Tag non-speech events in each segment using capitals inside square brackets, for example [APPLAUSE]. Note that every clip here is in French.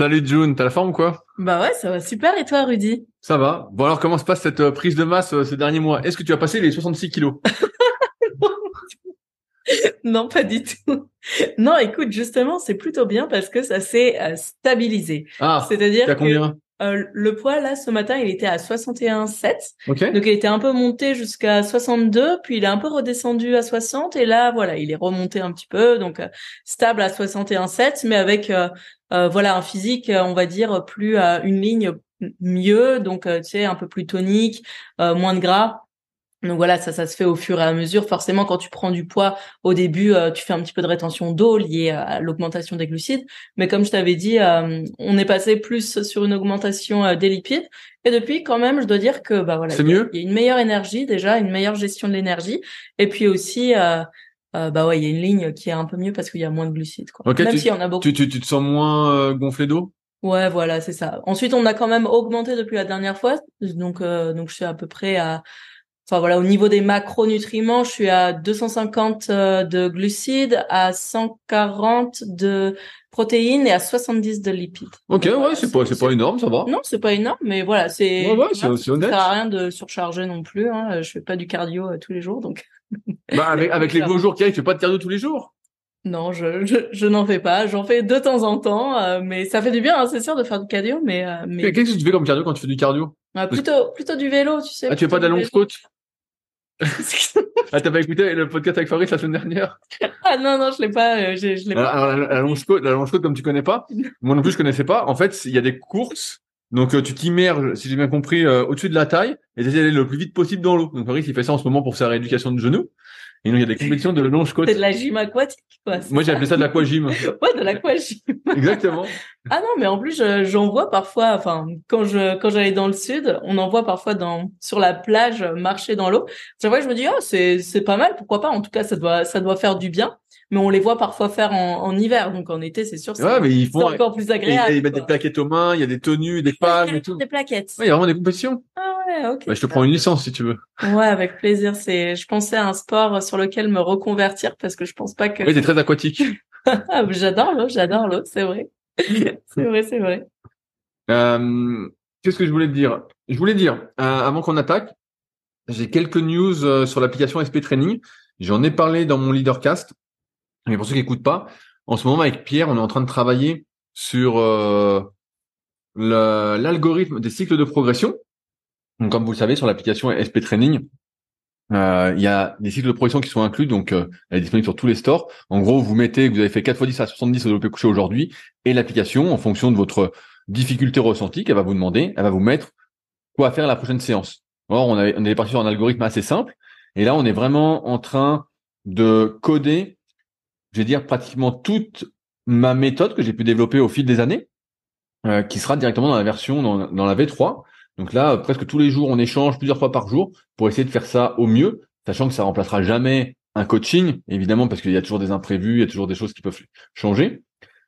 Salut June, t'as la forme ou quoi? Bah ouais, ça va super. Et toi, Rudy? Ça va. Bon alors, comment se passe cette euh, prise de masse euh, ces derniers mois? Est-ce que tu as passé les 66 kilos? [LAUGHS] Non, pas du tout. Non, écoute, justement, c'est plutôt bien parce que ça s'est euh, stabilisé. Ah, C'est-à-dire que combien? le poids, là, ce matin, il était à 61,7. Ok. Donc, il était un peu monté jusqu'à 62, puis il est un peu redescendu à 60. Et là, voilà, il est remonté un petit peu. Donc, stable à 61,7, mais avec, euh, euh, voilà, un physique, euh, on va dire, plus à une ligne mieux. Donc, euh, tu sais, un peu plus tonique, euh, moins de gras. Donc voilà, ça, ça se fait au fur et à mesure. Forcément, quand tu prends du poids au début, euh, tu fais un petit peu de rétention d'eau liée à l'augmentation des glucides. Mais comme je t'avais dit, euh, on est passé plus sur une augmentation euh, des lipides. Et depuis, quand même, je dois dire que bah voilà, C'est il y a- mieux? Il y a une meilleure énergie déjà, une meilleure gestion de l'énergie. Et puis aussi, euh, bah ouais, il y a une ligne qui est un peu mieux parce qu'il y a moins de glucides. Quoi. Ok, même s'il y en a beaucoup. Tu, tu, tu te sens moins euh, gonflé d'eau? Ouais, voilà, c'est ça. Ensuite, on a quand même augmenté depuis la dernière fois, donc euh, donc je suis à peu près à, enfin voilà, au niveau des macronutriments, je suis à 250 euh, de glucides, à 140 de protéines et à 70 de lipides. Ok, Donc, ouais, voilà, c'est pas, c'est pas énorme, ça va. Non, c'est pas énorme, mais voilà, c'est. Ouais, ouais, c'est- voilà, c'est ça sert à rien de surcharger non plus. Hein. Je fais pas du cardio euh, tous les jours, donc Bah, avec, avec les beaux jours qui arrivent, tu fais pas de cardio tous les jours? non, je je, je n'en fais pas. J'en fais de temps en temps, euh, mais ça fait du bien, hein, c'est sûr, de faire du cardio, mais euh, mais Qu'est-ce que tu fais comme cardio quand tu fais du cardio? Ah, plutôt, plutôt du vélo, tu sais. Ah, tu fais pas de la longe côte Ah, t'as pas écouté le podcast avec Fabrice la semaine dernière? [LAUGHS] Ah non, non, je l'ai pas, euh, je, je l'ai pas. alors, la, la longe côte, la longe côte, comme tu connais pas, [LAUGHS] moi non plus je connaissais pas. En fait, il y a des courses. Donc euh, tu t'immerges, si j'ai bien compris, euh, au-dessus de la taille et tu d'aller le plus vite possible dans l'eau. Donc Fabrice il fait ça en ce moment pour sa rééducation de genoux. Et donc il y a des compétitions de longe côte. C'est de la gym aquatique, quoi. Moi j'ai appelé ça de l'aquagym. [LAUGHS] Ouais, de l'aquagym. [LAUGHS] Exactement. Ah non, mais en plus, je- j'en vois parfois, enfin, quand je, quand j'allais dans le sud, on en voit parfois dans, sur la plage, marcher dans l'eau. C'est vrai, je me dis, oh, c'est, c'est pas mal, pourquoi pas? En tout cas, ça doit, ça doit faire du bien. Mais on les voit parfois faire en, en hiver, donc en été, c'est sûr, c'est Ouais, mais ils c'est font. encore plus agréable. ils mettent des plaquettes aux mains, il y a des tenues, des palmes et tout. Des plaquettes. Ouais, il y a vraiment des compétitions. Ah ouais, ok. Bah, je te prends une licence si tu veux. Ouais, avec plaisir. C'est, je pensais à un sport sur lequel me reconvertir parce que je pense pas que. Oui, t'es très aquatique. [LAUGHS] Ah, j'adore l'eau, j'adore l'eau, c'est vrai. [LAUGHS] c'est vrai, c'est vrai. Euh, Qu'est-ce que je voulais te dire? Je voulais dire, euh, avant qu'on attaque, j'ai quelques news euh, sur l'application SP Training. J'en ai parlé dans mon leadercast. Mais pour ceux qui n'écoutent pas, en ce moment avec Pierre, on est en train de travailler sur euh, l'algorithme des cycles de progression. Donc, comme vous le savez, sur l'application SP Training, euh, il y a des cycles de progression qui sont inclus, donc euh, elle est disponible sur tous les stores. En gros, vous mettez vous avez fait 4 x 10 à 70 au développé couché aujourd'hui, et l'application, en fonction de votre difficulté ressentie qu'elle va vous demander, elle va vous mettre quoi faire la prochaine séance. Or, on, on est parti sur un algorithme assez simple, et là, on est vraiment en train de coder, je vais dire, pratiquement toute ma méthode que j'ai pu développer au fil des années, euh, qui sera directement dans la version, dans, la V3. Donc là, euh, presque tous les jours, on échange plusieurs fois par jour pour essayer de faire ça au mieux, sachant que ça remplacera jamais un coaching, évidemment, parce qu'il y a toujours des imprévus, il y a toujours des choses qui peuvent changer.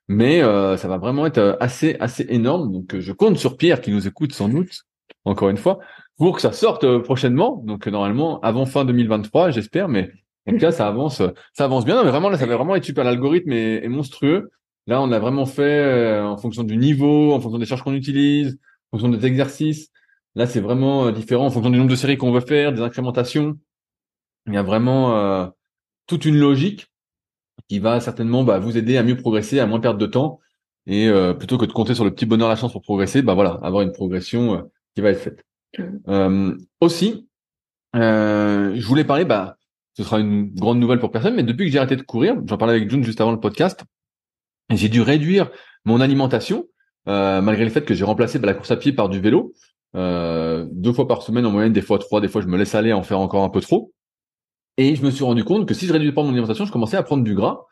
Mais euh, ça va vraiment être assez assez énorme. Donc euh, je compte sur Pierre qui nous écoute sans doute, encore une fois, pour que ça sorte euh, prochainement. Donc normalement avant fin 2023, j'espère. Mais en tout cas, ça avance, ça avance bien. Non, mais vraiment là, ça va vraiment être super. L'algorithme est, est, monstrueux. Là, on a vraiment fait en fonction du niveau, en fonction des charges qu'on utilise, en fonction des exercices. Là, c'est vraiment différent en fonction du nombre de séries qu'on veut faire, des incrémentations. Il y a vraiment toute une logique qui va certainement bah, vous aider à mieux progresser, à moins perdre de temps. Et euh, plutôt que de compter sur le petit bonheur, la chance pour progresser, bah voilà, avoir une progression euh, qui va être faite. Euh, aussi, je voulais parler, bah, ce sera une grande nouvelle pour personne, mais depuis que j'ai arrêté de courir, j'en parlais avec June juste avant le podcast, j'ai dû réduire mon alimentation, malgré le fait que j'ai remplacé bah, la course à pied par du vélo, deux fois par semaine en moyenne, des fois trois, des fois je me laisse aller à en faire encore un peu trop. Et je me suis rendu compte que si je réduisais pas mon alimentation, je commençais à prendre du gras.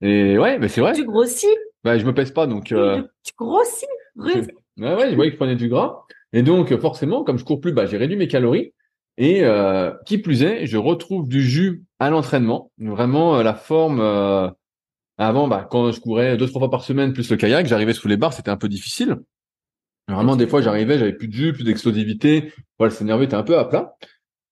Et ouais, mais c'est vrai. Tu grossis. Bah, je me pèse pas, donc. Euh... Tu grossis. [LAUGHS] Ouais, ouais, je voyais que je prenais du gras. Et donc, forcément, comme je cours plus, bah, j'ai réduit mes calories. Et euh, qui plus est, je retrouve du jus à l'entraînement. Vraiment, euh, la forme. Euh, avant, bah, quand je courais deux trois fois par semaine plus le kayak, j'arrivais sous les barres, c'était un peu difficile. Vraiment, des fois, j'arrivais, j'avais plus de jus, plus d'explosivité. Voilà, c'est nerveux était un peu à plat.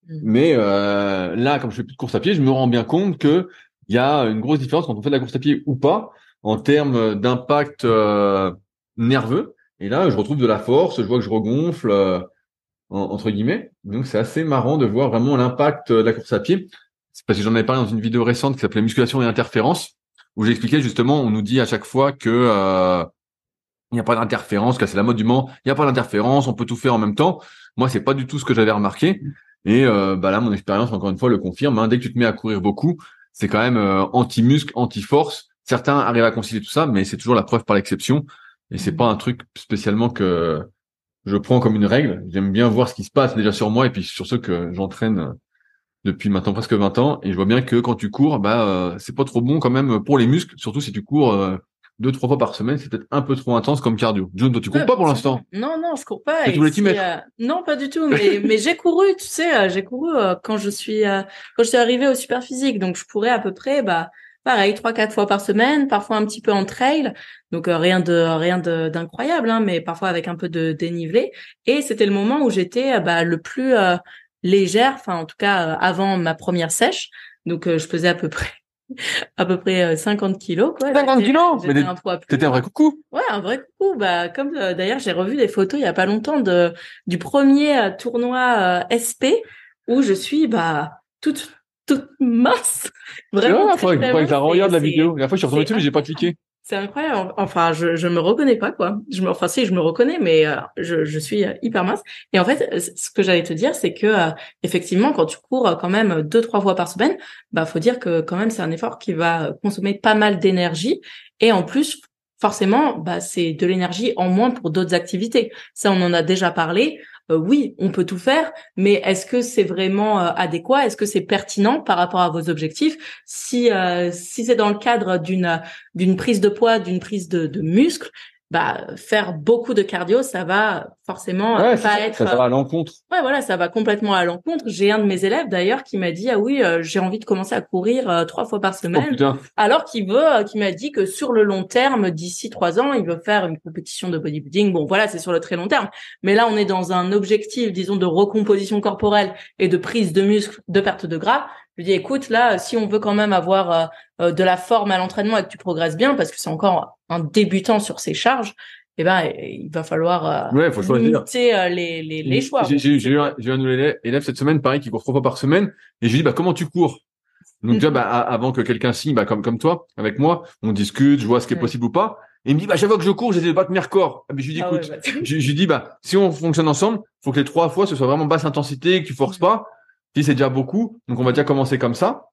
Mm. Mais euh, là, comme je fais plus de course à pied, je me rends bien compte que il y a une grosse différence quand on fait de la course à pied ou pas en termes d'impact euh, nerveux. Et là, je retrouve de la force, je vois que je regonfle euh, entre guillemets. Donc c'est assez marrant de voir vraiment l'impact de la course à pied. C'est parce que j'en avais parlé dans une vidéo récente qui s'appelait Musculation et interférence, où j'expliquais justement, on nous dit à chaque fois que euh, il n'y a pas d'interférence, que c'est la mode du moment, il n'y a pas d'interférence, on peut tout faire en même temps. Moi, c'est pas du tout ce que j'avais remarqué. Et euh, bah là, mon expérience, encore une fois, le confirme. Hein. Dès que tu te mets à courir beaucoup, c'est quand même euh, anti-muscle, anti-force. Certains arrivent à concilier tout ça, mais c'est toujours la preuve par l'exception. Et c'est pas un truc spécialement que je prends comme une règle. J'aime bien voir ce qui se passe déjà sur moi et puis sur ceux que j'entraîne depuis maintenant presque 20 ans. Et je vois bien que quand tu cours, bah euh, c'est pas trop bon quand même pour les muscles, surtout si tu cours deux trois fois par semaine, c'est peut-être un peu trop intense comme cardio. John, toi tu cours pas pour l'instant? Non non, je cours pas. tu voulais t'y mettre euh, Non, pas du tout. Mais mais j'ai couru, tu sais, euh, j'ai couru euh, quand je suis quand je suis arrivée au super physique, donc je courais à peu près bah pareil trois quatre fois par semaine, parfois un petit peu en trail, donc rien de rien d'incroyable, hein, mais parfois avec un peu de dénivelé. Et c'était le moment où j'étais bah le plus légère, enfin en tout cas avant ma première sèche. Donc je pesais à peu près [LAUGHS] à peu près 50 euh, kilos quoi. 50 kilos? mais un poids t'étais un vrai coucou? Ouais un vrai coucou. Bah comme euh, d'ailleurs j'ai revu des photos il y a pas longtemps de du premier euh, tournoi SP où je suis bah toute toute mince vraiment ouais, faudrait, faudrait que je regarde la vidéo la fois je suis retombé dessus mais j'ai pas cliqué c'est incroyable. Enfin, je je me reconnais pas quoi. Je me, enfin si, je me reconnais, mais euh, je je suis euh, hyper mince. Et en fait, ce que j'allais te dire, c'est que euh, effectivement, quand tu cours quand même deux trois fois par semaine, bah faut dire que quand même c'est un effort qui va consommer pas mal d'énergie. Et en plus, forcément, bah c'est de l'énergie en moins pour d'autres activités. Ça, on en a déjà parlé. Euh, oui, on peut tout faire, mais est-ce que c'est vraiment euh, adéquat? Est-ce que c'est pertinent par rapport à vos objectifs? Si euh, si c'est dans le cadre d'une d'une prise de poids, d'une prise de, de muscle, bah faire beaucoup de cardio, ça va forcément pas être ça, va à l'encontre. Ouais, voilà, ça va complètement à l'encontre. J'ai un de mes élèves d'ailleurs qui m'a dit ah oui, euh, j'ai envie de commencer à courir euh, trois fois par semaine. Oh, alors qu'il veut, euh, qui m'a dit que sur le long terme, d'ici trois ans, il veut faire une compétition de bodybuilding. Bon, voilà, c'est sur le très long terme. Mais là, on est dans un objectif, disons, de recomposition corporelle et de prise de muscle, de perte de gras. Je lui dis écoute, là, si on veut quand même avoir de la forme à l'entraînement et que tu progresses bien, parce que c'est encore un débutant sur ses charges, eh ben, il va falloir euh, faut limiter euh, les, les, les choix. J'ai eu un, un élève cette semaine, pareil, qui court trois fois par semaine, et je lui dis, bah, comment tu cours? Donc déjà, bah, avant que quelqu'un signe, bah, comme comme toi, avec moi, on discute, je vois ce qui est possible ou pas. Et il me dit, bah, chaque fois que je cours, j'essaie de battre mes records. Ah, mais je lui dis, ah écoute, bah, je, lui dis, bah, si on fonctionne ensemble, faut que les trois fois, ce soit vraiment basse intensité, que tu forces pas. Si c'est déjà beaucoup, donc on va déjà commencer comme ça.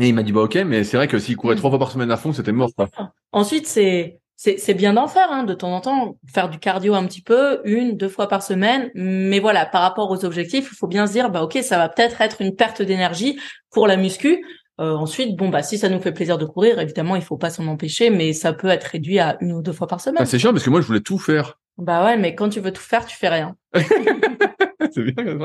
Et il m'a dit, bah, ok, mais c'est vrai que s'il courait trois fois par semaine à fond, c'était mort, quoi. Ensuite, c'est, c'est bien d'en faire hein, de temps en temps, faire du cardio un petit peu, une, deux fois par semaine. Mais voilà, par rapport aux objectifs, il faut bien se dire, bah ok, ça va peut-être être une perte d'énergie pour la muscu. Euh, ensuite, bon bah si ça nous fait plaisir de courir, évidemment, il faut pas s'en empêcher, mais ça peut être réduit à une ou deux fois par semaine. Ah, c'est chiant parce que moi je voulais tout faire. Bah ouais, mais quand tu veux tout faire, tu fais rien. [LAUGHS] c'est bien.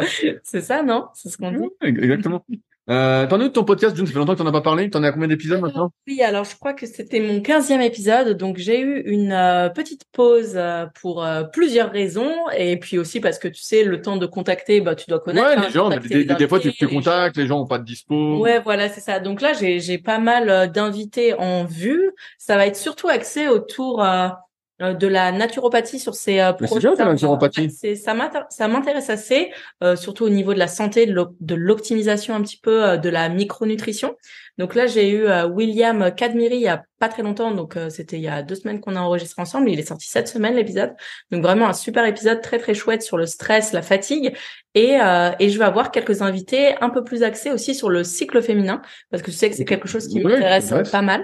C'est ça, non? C'est ce qu'on dit. Exactement. Euh, t'en es où de ton podcast, June? Ça fait longtemps que t'en as pas parlé. T'en es à combien d'épisodes maintenant? Oui, alors je crois que c'était mon quinzième épisode, donc j'ai eu une euh, petite pause euh, pour euh, plusieurs raisons, et puis aussi parce que tu sais, le temps de contacter, bah tu dois connaître. Ouais, hein, les gens, des, des- des fois tu, tu contactes, les gens ont pas de dispo. Ouais, voilà, c'est ça. Donc là, j'ai j'ai pas mal d'invités en vue. Ça va être surtout axé autour euh, de la naturopathie sur ces euh, c'est bien, ça, la naturopathie. M'intéresse assez, euh, surtout au niveau de la santé, de l'op- de l'optimisation un petit peu euh, de la micronutrition. Donc là, j'ai eu euh, William Cadmiri il y a pas très longtemps, donc euh, c'était il y a deux semaines qu'on a enregistré ensemble. Il est sorti cette semaine l'épisode, donc vraiment un super épisode très très chouette sur le stress, la fatigue, et euh, et je vais avoir quelques invités un peu plus axés aussi sur le cycle féminin, parce que je sais que c'est quelque chose qui m'intéresse pas mal.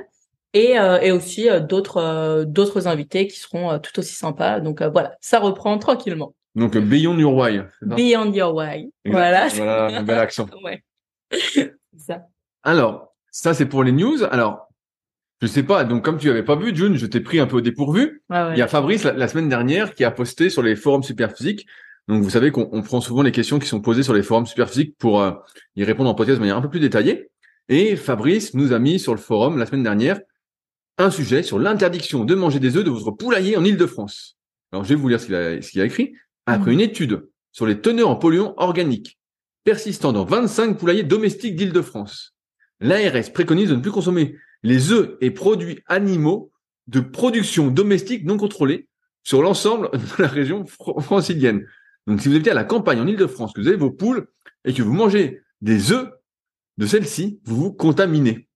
Et, euh, et aussi euh, d'autres euh, d'autres invités qui seront euh, tout aussi sympas. Donc euh, voilà, ça reprend tranquillement. Donc Beyond Your Why. ça? Beyond your way. Exact. Voilà. [LAUGHS] Voilà, un bel accent. [LAUGHS] ouais. [LAUGHS] Ça. Alors, ça c'est pour les news. Alors, je sais pas. Donc comme tu avais pas vu, June, je t'ai pris un peu au dépourvu. Ouais, ouais. Il y a Fabrice la, la semaine dernière qui a posté sur les forums Superphysique. Donc vous savez qu'on on prend souvent les questions qui sont posées sur les forums Superphysique pour euh, y répondre en podcast de manière un peu plus détaillée. Et Fabrice nous a mis sur le forum la semaine dernière un sujet sur l'interdiction de manger des œufs de votre poulailler en Île-de-France. Alors je vais vous lire ce qu'il a, écrit. Après Mhm. une étude sur les teneurs en polluants organiques persistant dans 25 poulaillers domestiques d'Île-de-France, l'ARS préconise de ne plus consommer les œufs et produits animaux de production domestique non contrôlée sur l'ensemble [LAUGHS] de la région fr- francilienne. Donc, si vous habitez à la campagne en Île-de-France, que vous avez vos poules et que vous mangez des œufs de celles-ci, vous vous contaminez.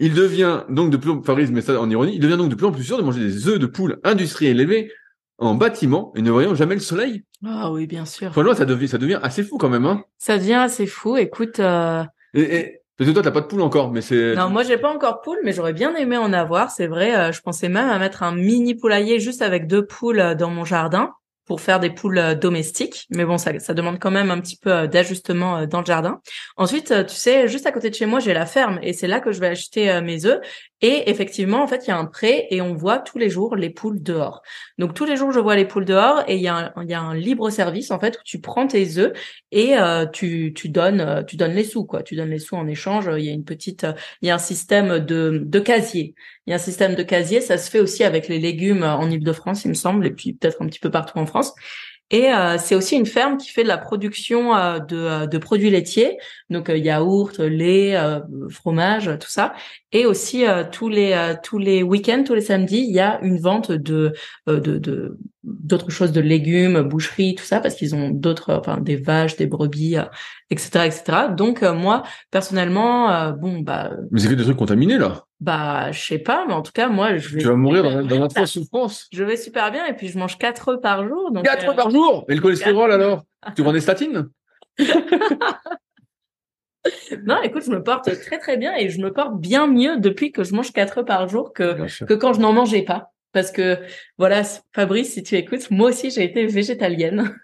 Il devient donc de plus en Fabrice met ça en ironie, il devient donc de plus en plus sûr de manger des œufs de poules industriels élevés en bâtiment et ne voyant jamais le soleil. Ah oui, bien sûr. Franchement, ça devient, ça devient assez fou quand même, hein. Ça devient assez fou. Écoute, euh, Et, et- parce que toi, t'as pas de poule encore, mais c'est. non, moi j'ai pas encore de poule, mais j'aurais bien aimé en avoir. C'est vrai. euh, je pensais même à mettre un mini poulailler juste avec deux poules euh, dans mon jardin pour faire des poules euh, domestiques. Mais bon, ça, demande quand même un petit peu euh, d'ajustement euh, dans le jardin. Ensuite, tu sais, juste à côté de chez moi, j'ai la ferme et c'est là que je vais acheter mes œufs. Et effectivement, en fait, il y a un pré et on voit tous les jours les poules dehors. Donc tous les jours, je vois les poules dehors et il y a un, libre service en fait où tu prends tes œufs et euh, tu tu donnes euh, tu donnes les sous quoi. Tu donnes les sous en échange. Il y a une petite euh, il y a un système de de casier. Il y a un système de casier. Ça se fait aussi avec les légumes en Île-de-France, il me semble, et puis peut-être un petit peu partout en France. Et euh, c'est aussi une ferme qui fait de la production euh, de, euh, de produits laitiers, donc euh, yaourt, lait, euh, fromage, tout ça. Et aussi euh, tous les tous les week-ends, tous les samedis, il y a une vente de de d'autres choses, de légumes, boucherie, tout ça, parce qu'ils ont d'autres, enfin des vaches, des brebis, etc., etc. Donc moi personnellement, bon bah Mais c'est que des trucs contaminés, là. Bah je sais pas, mais en tout cas moi je vais Tu vas mourir dans, dans l'atroce souffrance. [LAUGHS] je vais super bien et puis je mange quatre œufs par jour. Donc Quatre euh, fois par jour Et le cholestérol, alors? Tu prends des statines? [LAUGHS] Non, écoute, je me porte très très bien et je me porte bien mieux depuis que je mange quatre œufs par jour que que quand je n'en mangeais pas. Parce que voilà, Fabrice, si tu écoutes, moi aussi j'ai été végétalienne.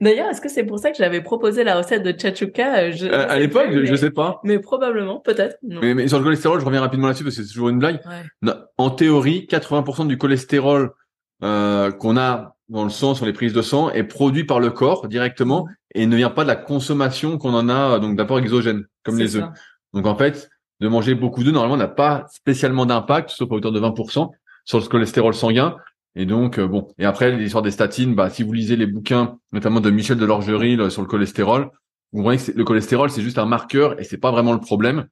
D'ailleurs, est-ce que c'est pour ça que j'avais proposé la recette de chachuka euh, je- Euh, à l'époque, mais, je sais pas. mais probablement, peut-être. Mais, mais sur le cholestérol, je reviens rapidement là-dessus parce que c'est toujours une blague. Ouais. En théorie, 80% du cholestérol euh, qu'on a dans le sang, sur les prises de sang, est produit par le corps directement et ne vient pas de la consommation qu'on en a, euh, donc d'apport exogène, comme les œufs. ça. Donc en fait, de manger beaucoup d'œufs, normalement, n'a pas spécialement d'impact, sauf à hauteur de 20% sur le cholestérol sanguin. Et donc, euh, bon. Et après, l'histoire des statines, bah, si vous lisez les bouquins, notamment de Michel Delorgerie là, sur le cholestérol, vous voyez que le cholestérol, c'est juste un marqueur et c'est pas vraiment le problème.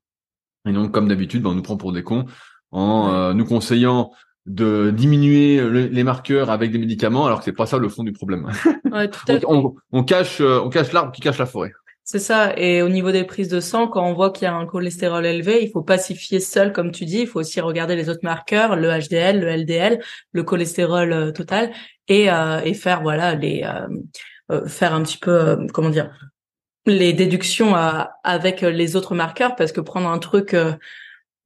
Et donc, comme d'habitude, bah, on nous prend pour des cons en euh, nous conseillant de diminuer le- les marqueurs avec des médicaments, alors que c'est pas ça le fond du problème. [LAUGHS] Ouais, tout à fait. on, on cache, euh, on cache l'arbre qui cache la forêt. C'est ça. Et au niveau des prises de sang, quand on voit qu'il y a un cholestérol élevé, il faut pas s'y fier seul, comme tu dis. Il faut aussi regarder les autres marqueurs, le HDL, le LDL, le cholestérol euh, total, et, euh, et faire voilà les euh, euh, faire un petit peu euh, comment dire les déductions avec les autres marqueurs, parce que prendre un truc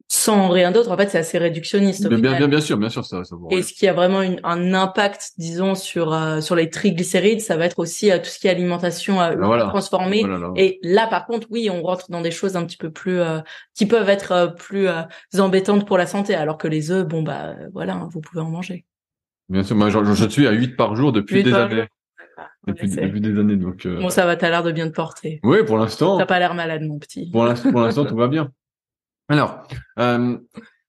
sans rien d'autre, en fait, c'est assez réductionniste. au Bien, bien, final. bien, bien sûr, bien sûr, ça, ça Et ce qui a vraiment une- un impact, disons, sur euh, sur les triglycérides, ça va être aussi euh, tout ce qui est alimentation euh, voilà. transformée. Là. Et là, par contre, oui, on rentre dans des choses un petit peu plus euh, qui peuvent être euh, plus euh, embêtantes pour la santé, alors que les œufs, bon bah voilà, hein, vous pouvez en manger. Bien sûr, moi je, je suis à 8 par jour depuis des années. depuis, depuis, des années. Donc, Bon, ça va, t'as l'air de bien te porter. Oui, pour l'instant. T'as pas l'air malade, mon petit. Pour l'instant, tout va bien. Alors, euh,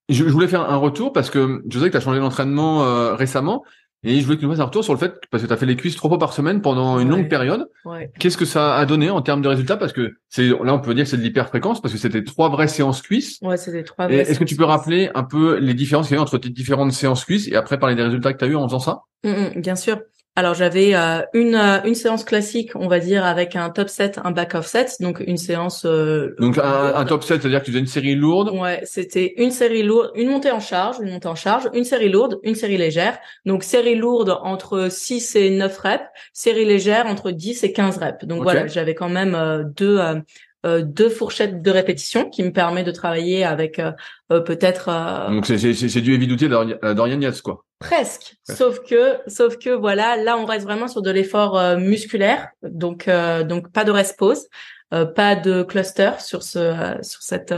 je, voulais faire un retour parce que je sais que tu as changé d'entraînement euh, récemment et je voulais que tu nous fasses un retour sur le fait parce que tu as fait les cuisses trois fois par semaine pendant une longue période. Ouais. Qu'est-ce que ça a donné en termes de résultats? Parce que c'est là, on peut dire que c'est de l'hyperfréquence parce que c'était trois vraies séances cuisses. Ouais, c'était trois. vraies Est-ce que tu peux rappeler un peu les différences qu'il y a entre tes différentes séances cuisses et après parler des résultats que tu as eu en faisant ça? Mmh, mmh, Bien sûr. Alors j'avais euh, une euh, une séance classique, on va dire avec un top set, un back off set, donc une séance. Euh, donc un, un, top set, c'est-à-dire que tu faisais une série lourde? Ouais, c'était une série lourde, une montée en charge, une montée en charge, une série lourde, une série légère. Donc série lourde entre 6 et 9 reps, série légère entre 10 et 15 reps. Donc voilà, j'avais quand même deux deux fourchettes de répétition qui me permet de travailler avec peut-être. Donc c'est c'est du heavy duty Dorian Yates quoi. Presque. Sauf que, sauf que voilà, là on reste vraiment sur de l'effort euh, musculaire, donc euh, donc pas de rest pause, euh, pas de cluster sur ce sur cette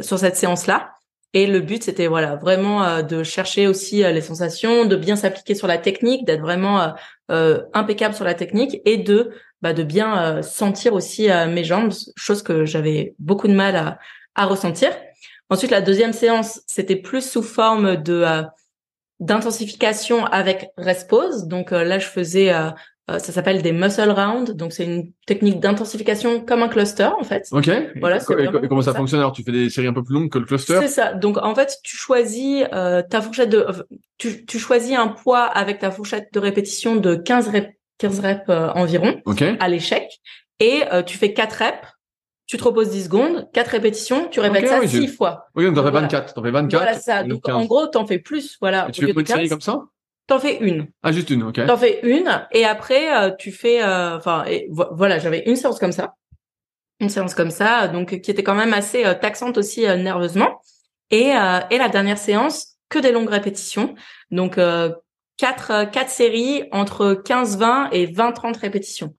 sur cette séance là. Et le but c'était voilà vraiment de chercher aussi les sensations, de bien s'appliquer sur la technique, d'être vraiment impeccable sur la technique et de bah, de bien sentir aussi mes jambes, chose que j'avais beaucoup de mal à à ressentir. Ensuite la deuxième séance c'était plus sous forme de d'intensification avec rest pause. Donc euh, là, je faisais, euh, euh, ça s'appelle des muscle round. Donc c'est une technique d'intensification comme un cluster en fait. Ok. Voilà. Et, comment ça, fonctionne? Alors Tu fais des séries un peu plus longues que le cluster? C'est ça. Donc en fait, tu choisis ta fourchette de, tu, tu choisis un poids avec ta fourchette de répétition de 15 reps, 15 reps environ à l'échec, et tu fais 4 reps tu te reposes 10 secondes, 4 répétitions, tu répètes ça 6 fois. Oui, donc t'en fais 24. T'en fais 24. Voilà ça. Donc, en gros, t'en fais plus. Voilà. Et tu fais une série comme ça? T'en fais une. Ah, juste une, ok. T'en fais une, et après, euh, tu fais, euh, enfin, voilà, j'avais une séance comme ça. Une séance comme ça, donc, qui était quand même assez euh, taxante aussi nerveusement. Et, et la dernière séance, que des longues répétitions. Donc, quatre, quatre séries entre 15, 20 et 20, 30 répétitions.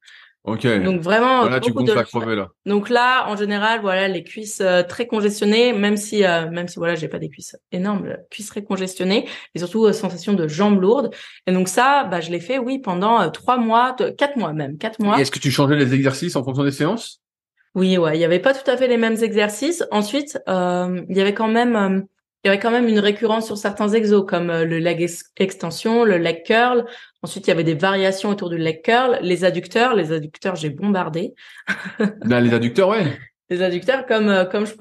Ok. Donc vraiment là, beaucoup tu de la crever, là. Donc là, en général, voilà, les cuisses euh, très congestionnées, même si euh, même si voilà, j'ai pas des cuisses énormes, cuisses très congestionnées, et surtout euh, sensation de jambes lourdes. Et donc ça, bah je l'ai fait, oui, pendant trois mois, quatre mois même, quatre mois. Est-ce que tu changeais les exercices en fonction des séances? Oui, ouais, il y avait pas tout à fait les mêmes exercices. Ensuite, il y avait quand même il y avait quand même une récurrence sur certains exos comme le leg extension, le leg curl. Ensuite, il y avait des variations autour du leg curl, les adducteurs. Les adducteurs, j'ai bombardé. [LAUGHS] ben, les adducteurs, ouais. Les adducteurs, comme euh, comme je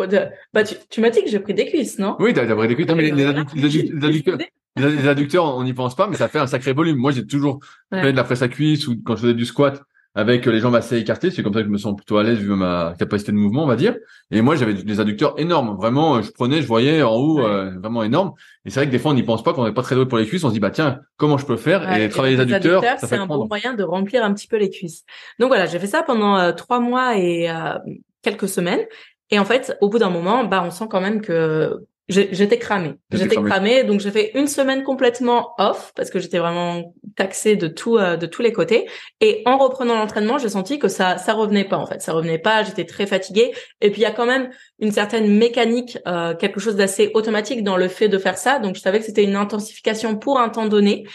bah tu, tu m'as dit que j'ai pris des cuisses, non? Oui, t'as as pris des cuisses. Non, mais les, [LAUGHS] adducteurs, les adducteurs, on n'y pense pas, mais ça fait un sacré volume. Moi, j'ai toujours fait de la presse à cuisse ou quand je faisais du squat, avec les jambes assez écartées. C'est comme ça que je me sens plutôt à l'aise vu ma capacité de mouvement, on va dire. Et moi, j'avais des adducteurs énormes. Vraiment, je prenais, je voyais en haut, euh, vraiment énorme. Et c'est vrai que des fois, on n'y pense pas quand on n'est pas très doué pour les cuisses. On se dit, bah tiens, comment je peux faire? Et travailler les adducteurs, c'est un bon moyen de remplir un petit peu les cuisses. Donc voilà, j'ai fait ça pendant euh, trois mois et euh, quelques semaines. Et en fait, au bout d'un moment, bah, on sent quand même que J'étais cramée. J'étais cramée, donc j'ai fait une semaine complètement off parce que j'étais vraiment taxée de tout, euh, de tous les côtés. Et en reprenant l'entraînement, j'ai senti que ça, ça revenait pas en fait. Ça revenait pas. J'étais très fatiguée. Et puis il y a quand même une certaine mécanique, euh, quelque chose d'assez automatique dans le fait de faire ça. Donc je savais que c'était une intensification pour un temps donné.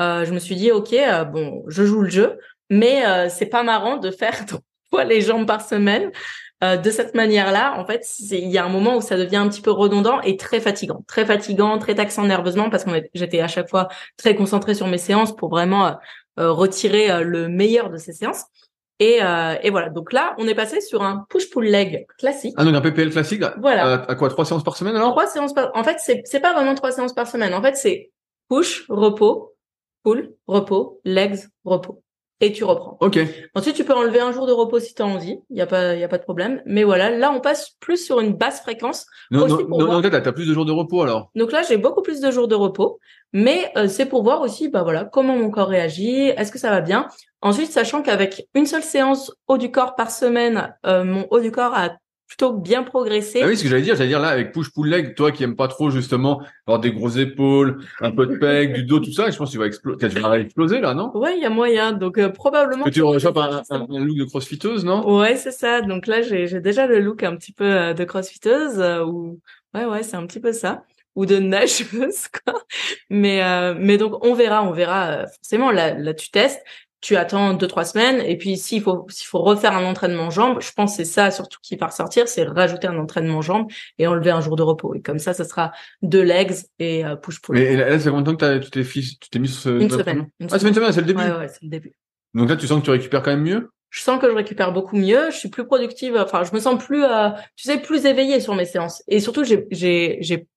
Euh, je me suis dit ok, euh, bon, je joue le jeu, mais c'est pas marrant de faire [LAUGHS] trois fois les jambes par semaine. Euh, de cette manière-là, en fait, il y a un moment où ça devient un petit peu redondant et très fatigant, très fatigant, très taxant nerveusement parce que j'étais à chaque fois très concentrée sur mes séances pour vraiment euh, euh, retirer le meilleur de ces séances. Et, et, voilà. Donc là, on est passé sur un push-pull leg classique. Ah donc un PPL classique. Voilà. À, quoi trois séances par semaine alors? Trois séances par. En fait, c'est c'est pas vraiment trois séances par semaine. En fait, c'est push, repos, pull, repos, legs, repos et tu reprends. Ok. Ensuite, tu peux enlever un jour de repos si tu as envie. Il y a pas, il y a pas de problème. Mais voilà, là, on passe plus sur une basse fréquence. Non, non, non, non t'as plus de jours de repos alors. Donc là, j'ai beaucoup plus de jours de repos, mais euh, c'est pour voir aussi, bah voilà, comment mon corps réagit, est-ce que ça va bien? Ensuite, sachant qu'avec une seule séance haut du corps par semaine, euh, mon haut du corps a plutôt bien progressé. Ah oui, ce que j'allais dire, j'allais dire là avec push pull leg, toi qui aimes pas trop justement avoir des grosses épaules, un peu de pec, du dos, tout ça, je pense que tu vas exploser, tu vas exploser là, non? Ouais, il y a moyen. Donc euh, probablement. Que tu rechopes un, un, look de crossfiteuse, non? Ouais, c'est ça. Donc là, j'ai j'ai déjà le look un petit peu euh, de crossfiteuse euh, ou ouais ouais, c'est un petit peu ça ou de nageuse [LAUGHS] quoi. Mais mais donc on verra, on verra forcément là là tu testes tu attends deux trois semaines et puis s'il faut s'il faut refaire un entraînement jambes, je pense que c'est ça surtout qui va ressortir, c'est rajouter un entraînement jambes et enlever un jour de repos. Et comme ça, ça sera deux legs et euh, push pull. Et là, c'est combien de temps que tu t'es tu t'es mis sur ce une semaine. ah, c'est une semaine, c'est le début. Ouais, ouais, c'est le début. Donc là, tu sens que tu récupères quand même mieux? Je sens que je récupère beaucoup mieux. Je suis plus productive. Enfin, je me sens plus, euh, tu sais, plus éveillée sur mes séances. Et surtout, j'ai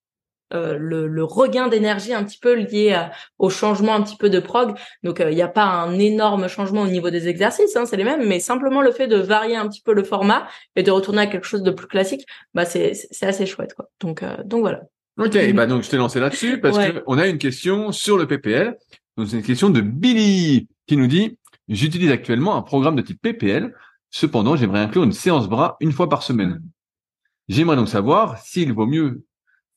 euh, le, le, regain d'énergie un petit peu lié au changement un petit peu de prog. Donc il n'y a pas un énorme changement au niveau des exercices, hein, c'est les mêmes, mais simplement le fait de varier un petit peu le format et de retourner à quelque chose de plus classique, bah c'est c'est assez chouette quoi. Donc euh, donc voilà. Ok, et bah donc je t'ai lancé là-dessus parce que on a une question sur le PPL. Donc c'est une question de Billy qui nous dit j'utilise actuellement un programme de type PPL. Cependant, j'aimerais inclure une séance bras une fois par semaine. J'aimerais donc savoir s'il vaut mieux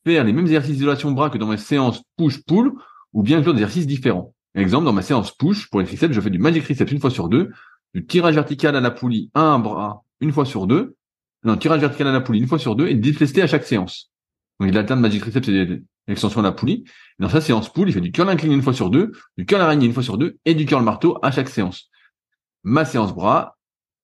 faire les mêmes exercices d'isolation bras que dans mes séances push-pull ou bien faire des exercices différents. Exemple, dans ma séance push, pour les triceps, je fais du magic triceps une fois sur deux, du tirage vertical à la poulie un bras une fois sur deux, non, tirage vertical à la poulie une fois sur deux et déflesté à chaque séance. Donc il alterne magic triceps et l'extension à la poulie. Dans sa séance pull, il fait du curl incliné une fois sur deux, du curl araignée une fois sur deux et du curl marteau à chaque séance. Ma séance bras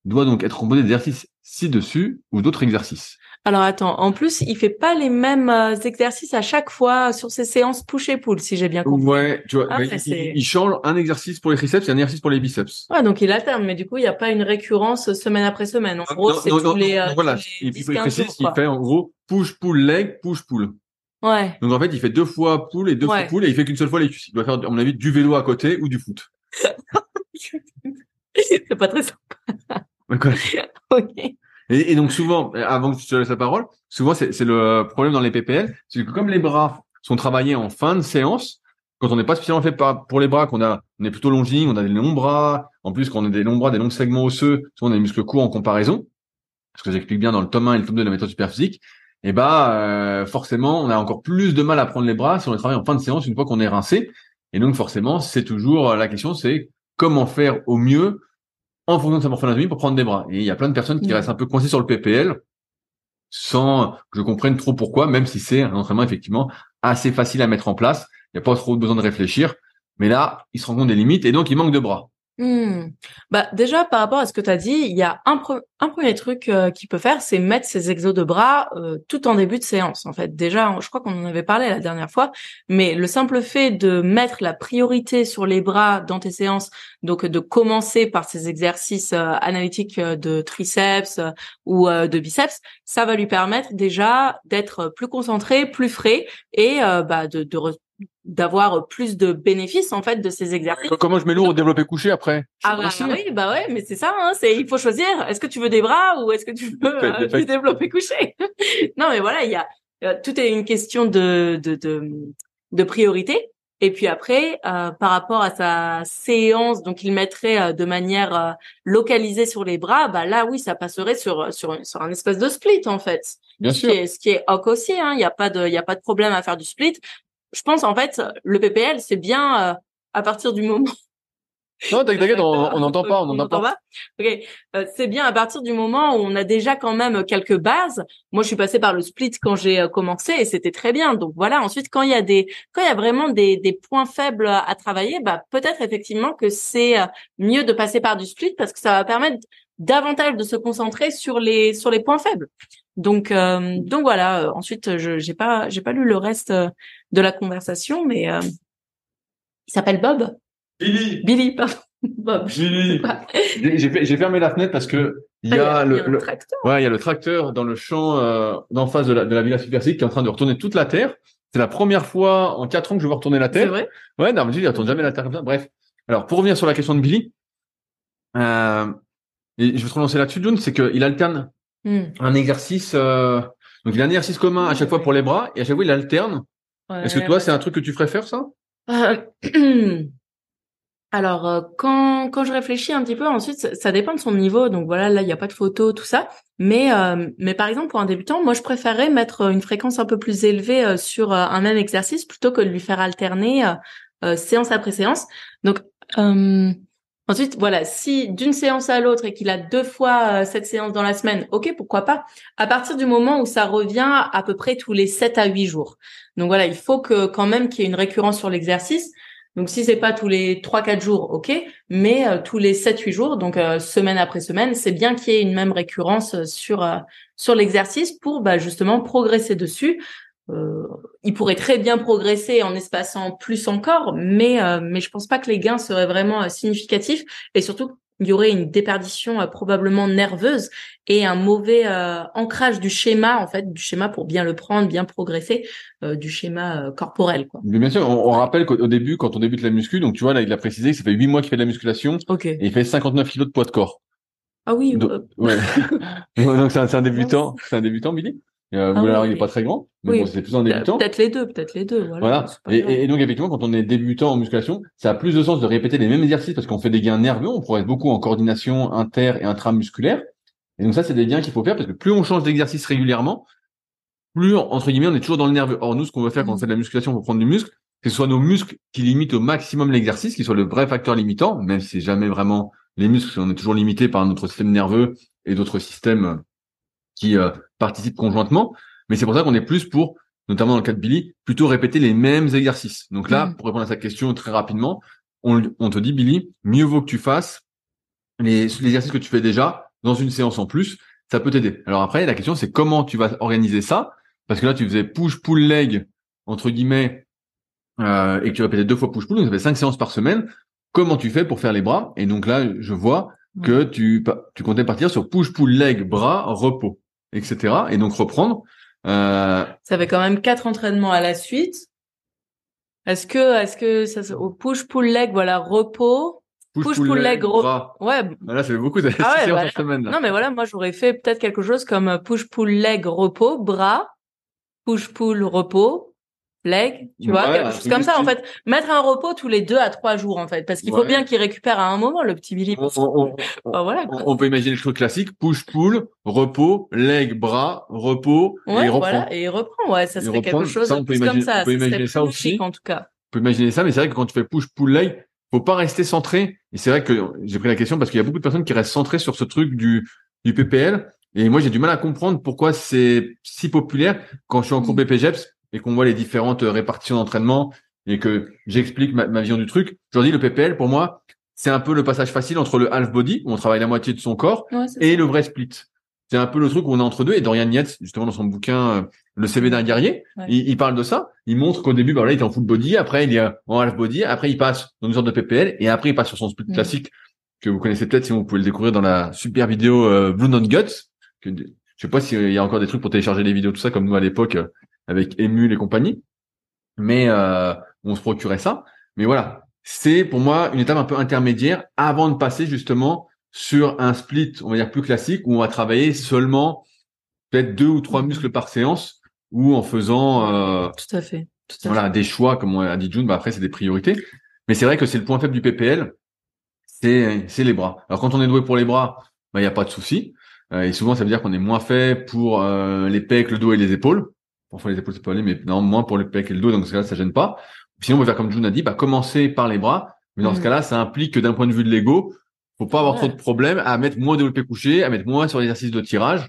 doit donc être composée d'exercices ci-dessus ou d'autres exercices. Alors attends, en plus, il fait pas les mêmes euh, exercices à chaque fois sur ses séances push et pull, si j'ai bien compris. Ouais, tu vois, ah, il, change un exercice pour les triceps et un exercice pour les biceps. Ouais, donc il alterne, mais du coup, il n'y a pas une récurrence semaine après semaine. En ah, gros, c'est tous les. Euh, voilà, il, précise fait en gros push pull leg push pull. Ouais. Donc en fait, il fait deux fois pull et deux fois pull et il fait qu'une seule fois les cuisses. Il doit faire, à mon avis, du vélo à côté ou du foot. [LAUGHS] c'est pas très sympa. Et, donc souvent, avant que tu te laisses la parole, souvent c'est le problème dans les PPL, c'est que comme les bras sont travaillés en fin de séance, quand on n'est pas spécialement fait pour les bras, qu'on a, on est plutôt longiligne, on a des longs bras, en plus quand on a des longs bras, des longs segments osseux, souvent on a des muscles courts en comparaison, ce que j'explique bien dans le tome 1 et le tome 2 de la méthode superphysique, et bah euh, forcément on a encore plus de mal à prendre les bras si on les travaille en fin de séance une fois qu'on est rincé, et donc forcément c'est toujours la question, c'est comment faire au mieux en fonction de sa morphologie pour prendre des bras. Et il y a plein de personnes qui restent un peu coincées sur le PPL sans que je comprenne trop pourquoi, même si c'est un entraînement effectivement assez facile à mettre en place. Il n'y a pas trop besoin de réfléchir. Mais là, il se rend compte des limites et donc il manque de bras. Hmm. Bah déjà par rapport à ce que tu as dit, il y a un, un premier truc euh, qu'il peut faire, c'est mettre ses exos de bras euh, tout en début de séance. En fait, déjà, je crois qu'on en avait parlé la dernière fois, mais le simple fait de mettre la priorité sur les bras dans tes séances, donc de commencer par ces exercices euh, analytiques de triceps ou de biceps, ça va lui permettre déjà d'être plus concentré, plus frais et bah, de, de, d'avoir plus de bénéfices en fait de ces exercices. Comment je mets lourd au développé couché après? Ah bah, oui, bah ouais, mais c'est ça, hein, c'est il faut choisir. Est-ce que tu veux des bras ou est-ce que tu veux euh, du développé couché? [LAUGHS] Non, mais voilà, il y a tout est une question de de de, de priorité. Et puis après, euh, par rapport à sa séance, donc il mettrait euh, de manière euh, localisée sur les bras, bah là oui, ça passerait sur sur sur un espèce de split en fait. Bien ce sûr. Qui est, ce qui est ok aussi, hein. Il n'y a pas de il y a pas de problème à faire du split je pense en fait le PPL c'est bien euh, à partir du moment non, t'inquiète, on [LAUGHS] n'entend pas, on n'entend pas. Ok, euh, c'est bien à partir du moment où on a déjà quand même quelques bases. Moi, je suis passée par le split quand j'ai euh, commencé et c'était très bien. Donc voilà. Ensuite, quand il y a des, quand il y a vraiment des, des points faibles à travailler, bah peut-être effectivement que c'est mieux de passer par du split parce que ça va permettre davantage de se concentrer sur les sur les points faibles. Donc euh, donc voilà. Euh, ensuite, je j'ai pas j'ai pas lu le reste euh, de la conversation, mais il s'appelle Bob. Billy. Billy, pardon. [LAUGHS] Bob. Billy. j'ai fermé la fenêtre parce que il y, a, le, tracteur. ouais il y a le tracteur dans le champ euh, d'en face de la de la villa qui est en train de retourner toute la terre. C'est la première fois en quatre ans que je vois retourner la terre. C'est vrai. Ouais, non, mais il retourne jamais la terre Bref. Alors pour revenir sur la question de Billy, euh, et je veux te relancer là-dessus, June, c'est qu'il alterne Hmm. Un exercice. Euh... Donc il a un exercice commun à chaque fois pour les bras et à chaque fois il alterne. Est-ce que toi c'est un truc que tu ferais faire ça? Euh, [CLEARS THROAT] Alors euh, quand quand je réfléchis un petit peu ensuite ça, dépend de son niveau donc voilà là il n'y a pas de photo tout ça mais euh, mais par exemple pour un débutant moi je préférerais mettre une fréquence un peu plus élevée sur un même exercice plutôt que de lui faire alterner séance après séance donc Ensuite, voilà, si d'une séance à l'autre et qu'il a deux fois euh, cette séance dans la semaine, ok, pourquoi pas. À partir du moment où ça revient à peu près tous les 7 à 8 jours. Donc voilà, il faut que quand même qu'il y ait une récurrence sur l'exercice. Donc si c'est pas tous les trois quatre jours, ok, mais tous les 7-8 jours, donc semaine après semaine, c'est bien qu'il y ait une même récurrence sur sur l'exercice pour bah, justement progresser dessus. Euh, il pourrait très bien progresser en espaçant plus encore, mais euh, mais je pense pas que les gains seraient vraiment euh, significatifs et surtout il y aurait une déperdition probablement nerveuse et un mauvais ancrage du schéma en fait du schéma pour bien le prendre, bien progresser du schéma corporel quoi. Mais bien sûr, on, rappelle qu'au début quand on débute la muscu, donc tu vois là il a précisé que ça fait 8 mois qu'il fait de la musculation et il fait 59 kilos de poids de corps. Ah oui. Donc, ouais. [LAUGHS] [LAUGHS] donc c'est un, un débutant, c'est un débutant Billy. Euh, ah alors, il est pas très grand, mais bon, c'est plus un débutant. Peut-être les deux, peut-être les deux. Voilà. Et, et, donc, effectivement, quand on est débutant en musculation, ça a plus de sens de répéter les mêmes exercices parce qu'on fait des gains nerveux, on progresse beaucoup en coordination inter et intramusculaire. Et donc, ça, c'est des gains qu'il faut faire parce que plus on change d'exercice régulièrement, plus, entre guillemets, on est toujours dans le nerveux. Or, nous, ce qu'on veut faire quand on mm. fait de la musculation pour prendre du muscle, c'est que ce soit nos muscles qui limitent au maximum l'exercice, qui soit le vrai facteur limitant, même si c'est jamais vraiment les muscles, on est toujours limité par notre système nerveux et d'autres systèmes qui euh, participent conjointement. Mais c'est pour ça qu'on est plus pour, notamment dans le cas de Billy, plutôt répéter les mêmes exercices. Donc là, mm. pour répondre à sa question très rapidement, on, te dit, Billy, mieux vaut que tu fasses les, les exercices que tu fais déjà dans une séance en plus. Ça peut t'aider. Alors après, la question, c'est comment tu vas organiser ça? Parce que là, tu faisais push-pull-leg, entre guillemets, euh, et que tu répétais deux fois push-pull, donc ça fait cinq séances par semaine. Comment tu fais pour faire les bras? Et donc là, je vois que tu, tu comptais partir sur push-pull-leg, bras, repos etc. Et donc reprendre. Euh... Ça fait quand même quatre entraînements à la suite. Est-ce que, est-ce que ça, au push pull leg, voilà, repos, push, pull, leg, repos. Ouais. Ah, là, ça fait beaucoup de ah ouais, semaine. Non, mais voilà, moi, j'aurais fait peut-être quelque chose comme push pull leg repos, bras, push pull repos, leg, tu vois, quelque chose comme ça en fait. Mettre un repos tous les deux à trois jours en fait, parce qu'il faut bien qu'il récupère à un moment le petit Billy. On, [LAUGHS] voilà, on, peut imaginer le truc classique push pull, repos, leg, bras, repos et il reprend. Voilà, et il reprend, ouais, ça serait quelque chose ça, plus comme ça. On peut imaginer ça aussi. En tout cas. On peut imaginer ça, mais c'est vrai que quand tu fais push pull leg, faut pas rester centré. Et c'est vrai que j'ai pris la question parce qu'il y a beaucoup de personnes qui restent centrées sur ce truc du du PPL. Et moi, j'ai du mal à comprendre pourquoi c'est si populaire quand je suis en cours BPGEPS et qu'on voit les différentes répartitions d'entraînement et que j'explique ma, vision du truc, je leur dis le PPL pour moi, c'est un peu le passage facile entre le half body où on travaille la moitié de son corps et le vrai split. C'est un peu le truc où on est entre deux et Dorian Yates, justement dans son bouquin euh, Le CV d'un guerrier, il, parle de ça. Il montre qu'au début, bah, là, il est en full body, après il est en half body, après il passe dans une sorte de PPL et après il passe sur son split classique que vous connaissez peut-être si vous pouvez le découvrir dans la super vidéo euh, Blue Non Guts. Que, je sais pas s'il y a encore des trucs pour télécharger les vidéos tout ça comme nous à l'époque euh, avec Emule et compagnie. Mais euh, on se procurait ça. Mais voilà, c'est pour moi une étape un peu intermédiaire avant de passer justement sur un split, on va dire plus classique, où on va travailler seulement peut-être deux ou trois muscles par séance, ou en faisant euh, tout à fait, voilà des choix comme on a dit June. Bah après c'est des priorités. Mais c'est vrai que c'est le point faible du PPL, c'est c'est les bras. Alors quand on est doué pour les bras, bah il y a pas de souci. Euh, et souvent ça veut dire qu'on est moins fait pour euh, les pecs, le dos et les épaules. Parfois les épaules ça peut aller, mais non, moins pour le pec et le dos, donc ce cas-là, ça gêne pas. Sinon, on peut faire comme June a dit, bah, commencer par les bras. Mais dans ce mm. cas-là, ça implique que d'un point de vue de l'ego, faut pas avoir trop de problèmes à mettre moins de développé couché, à mettre moins sur l'exercice de tirage.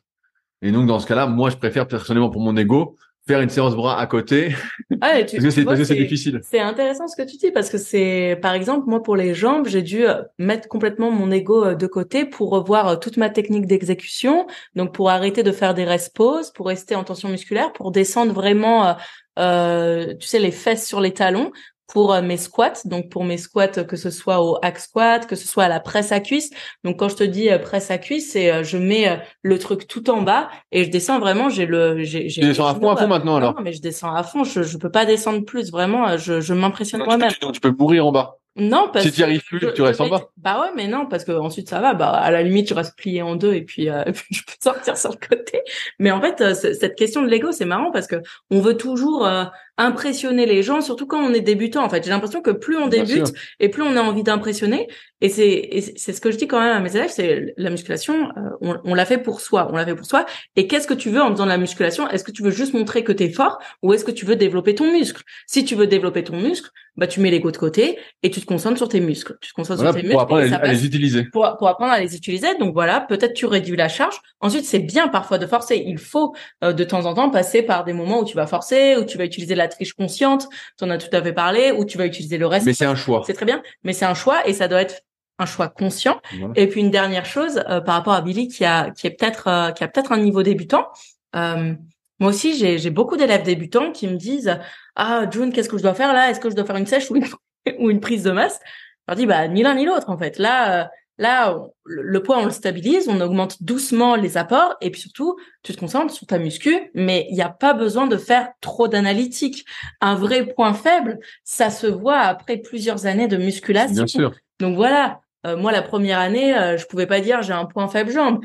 Et donc, dans ce cas-là, moi, je préfère personnellement pour mon ego faire une séance bras à côté ah, parce que c'est c'est difficile. C'est intéressant ce que tu dis parce que c'est par exemple moi pour les jambes, j'ai dû euh, mettre complètement mon ego euh, de côté pour revoir euh, toute ma technique d'exécution, donc pour arrêter de faire des rest pour rester en tension musculaire, pour descendre vraiment euh, tu sais les fesses sur les talons pour euh, mes squats, donc pour mes squats que ce soit au hack squat, que ce soit à la presse à cuisse. Donc quand je te dis euh, presse à cuisse, c'est euh, je mets le truc tout en bas et je descends vraiment. J'ai le, j'ai, j'ai. descends à fond, à fond maintenant alors. Non, mais je descends à fond. Je, je peux pas descendre plus. Vraiment, je, je m'impressionne moi-même. Tu, tu peux mourir en bas. Non, parce si tu arrives plus, tu restes en bas. Bah ouais, mais non, parce que ensuite ça va. Bah à la limite, tu restes plié en deux et puis, euh, [LAUGHS] et puis je peux sortir sur le côté. Mais en fait, euh, cette question de l'ego, c'est marrant parce que on veut toujours euh, impressionner les gens, surtout quand on est débutant. En fait, j'ai l'impression que plus on débute et plus on a envie d'impressionner. Et c'est c'est ce que je dis quand même à mes élèves, c'est la musculation, euh, on, on l'a fait pour soi, on l'a fait pour soi. Et qu'est-ce que tu veux en faisant de la musculation? Est-ce que tu veux juste montrer que tu es fort ou est-ce que tu veux développer ton muscle? Si tu veux développer ton muscle, bah tu mets l'ego de côté et tu te concentres sur tes muscles. Tu te concentres sur tes pour muscles apprendre à, les utiliser. Pour, pour apprendre à les utiliser. Donc voilà, peut-être tu réduis la charge. Ensuite, c'est bien parfois de forcer. Il faut euh, de temps en temps passer par des moments où tu vas forcer, où tu vas utiliser la triche consciente. Tu en as tout à fait parlé. Où tu vas utiliser le reste. Mais c'est un choix. C'est très bien. Mais c'est un choix et ça doit être un choix conscient. Et puis une dernière chose euh, par rapport à Billy qui a qui est peut-être euh, qui a peut-être un niveau débutant. Euh, moi aussi, j'ai j'ai beaucoup d'élèves débutants qui me disent ah June, qu'est-ce que je dois faire là? Est-ce que je dois faire une sèche ou une [LAUGHS] ou une prise de masse? Je leur dis bah ni l'un ni l'autre en fait. Là là le poids on le stabilise, on augmente doucement les apports et puis surtout tu te concentres sur ta muscu, mais il n'y a pas besoin de faire trop d'analytique. Un vrai point faible, ça se voit après plusieurs années de musculation. Bien sûr. Donc voilà, euh, moi, la première année, euh, je pouvais pas dire j'ai un point faible jambe.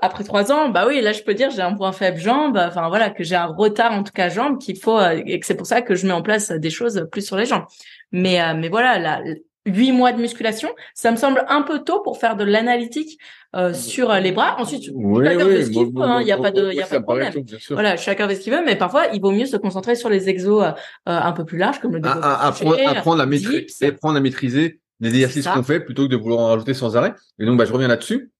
après trois ans, bah oui, là, je peux dire j'ai un point faible jambe. Enfin voilà, que j'ai un retard en tout cas jambe qu'il faut euh, et que c'est pour ça que je mets en place des choses plus sur les jambes. Mais mais voilà, là, huit mois de musculation, ça me semble un peu tôt pour faire de l'analytique sur les bras. Ensuite, chacun fait ce qu'il veut, il n'y a pas de, y a pas de problème. voilà, chacun fait ce qu'il veut, mais parfois, il vaut mieux se concentrer sur les exos un peu plus larges, comme le apprendre, apprendre, à maîtriser, apprendre à maîtriser des exercices qu'on fait plutôt que de vouloir en rajouter sans arrêt. Et donc, bah, je reviens là-dessus.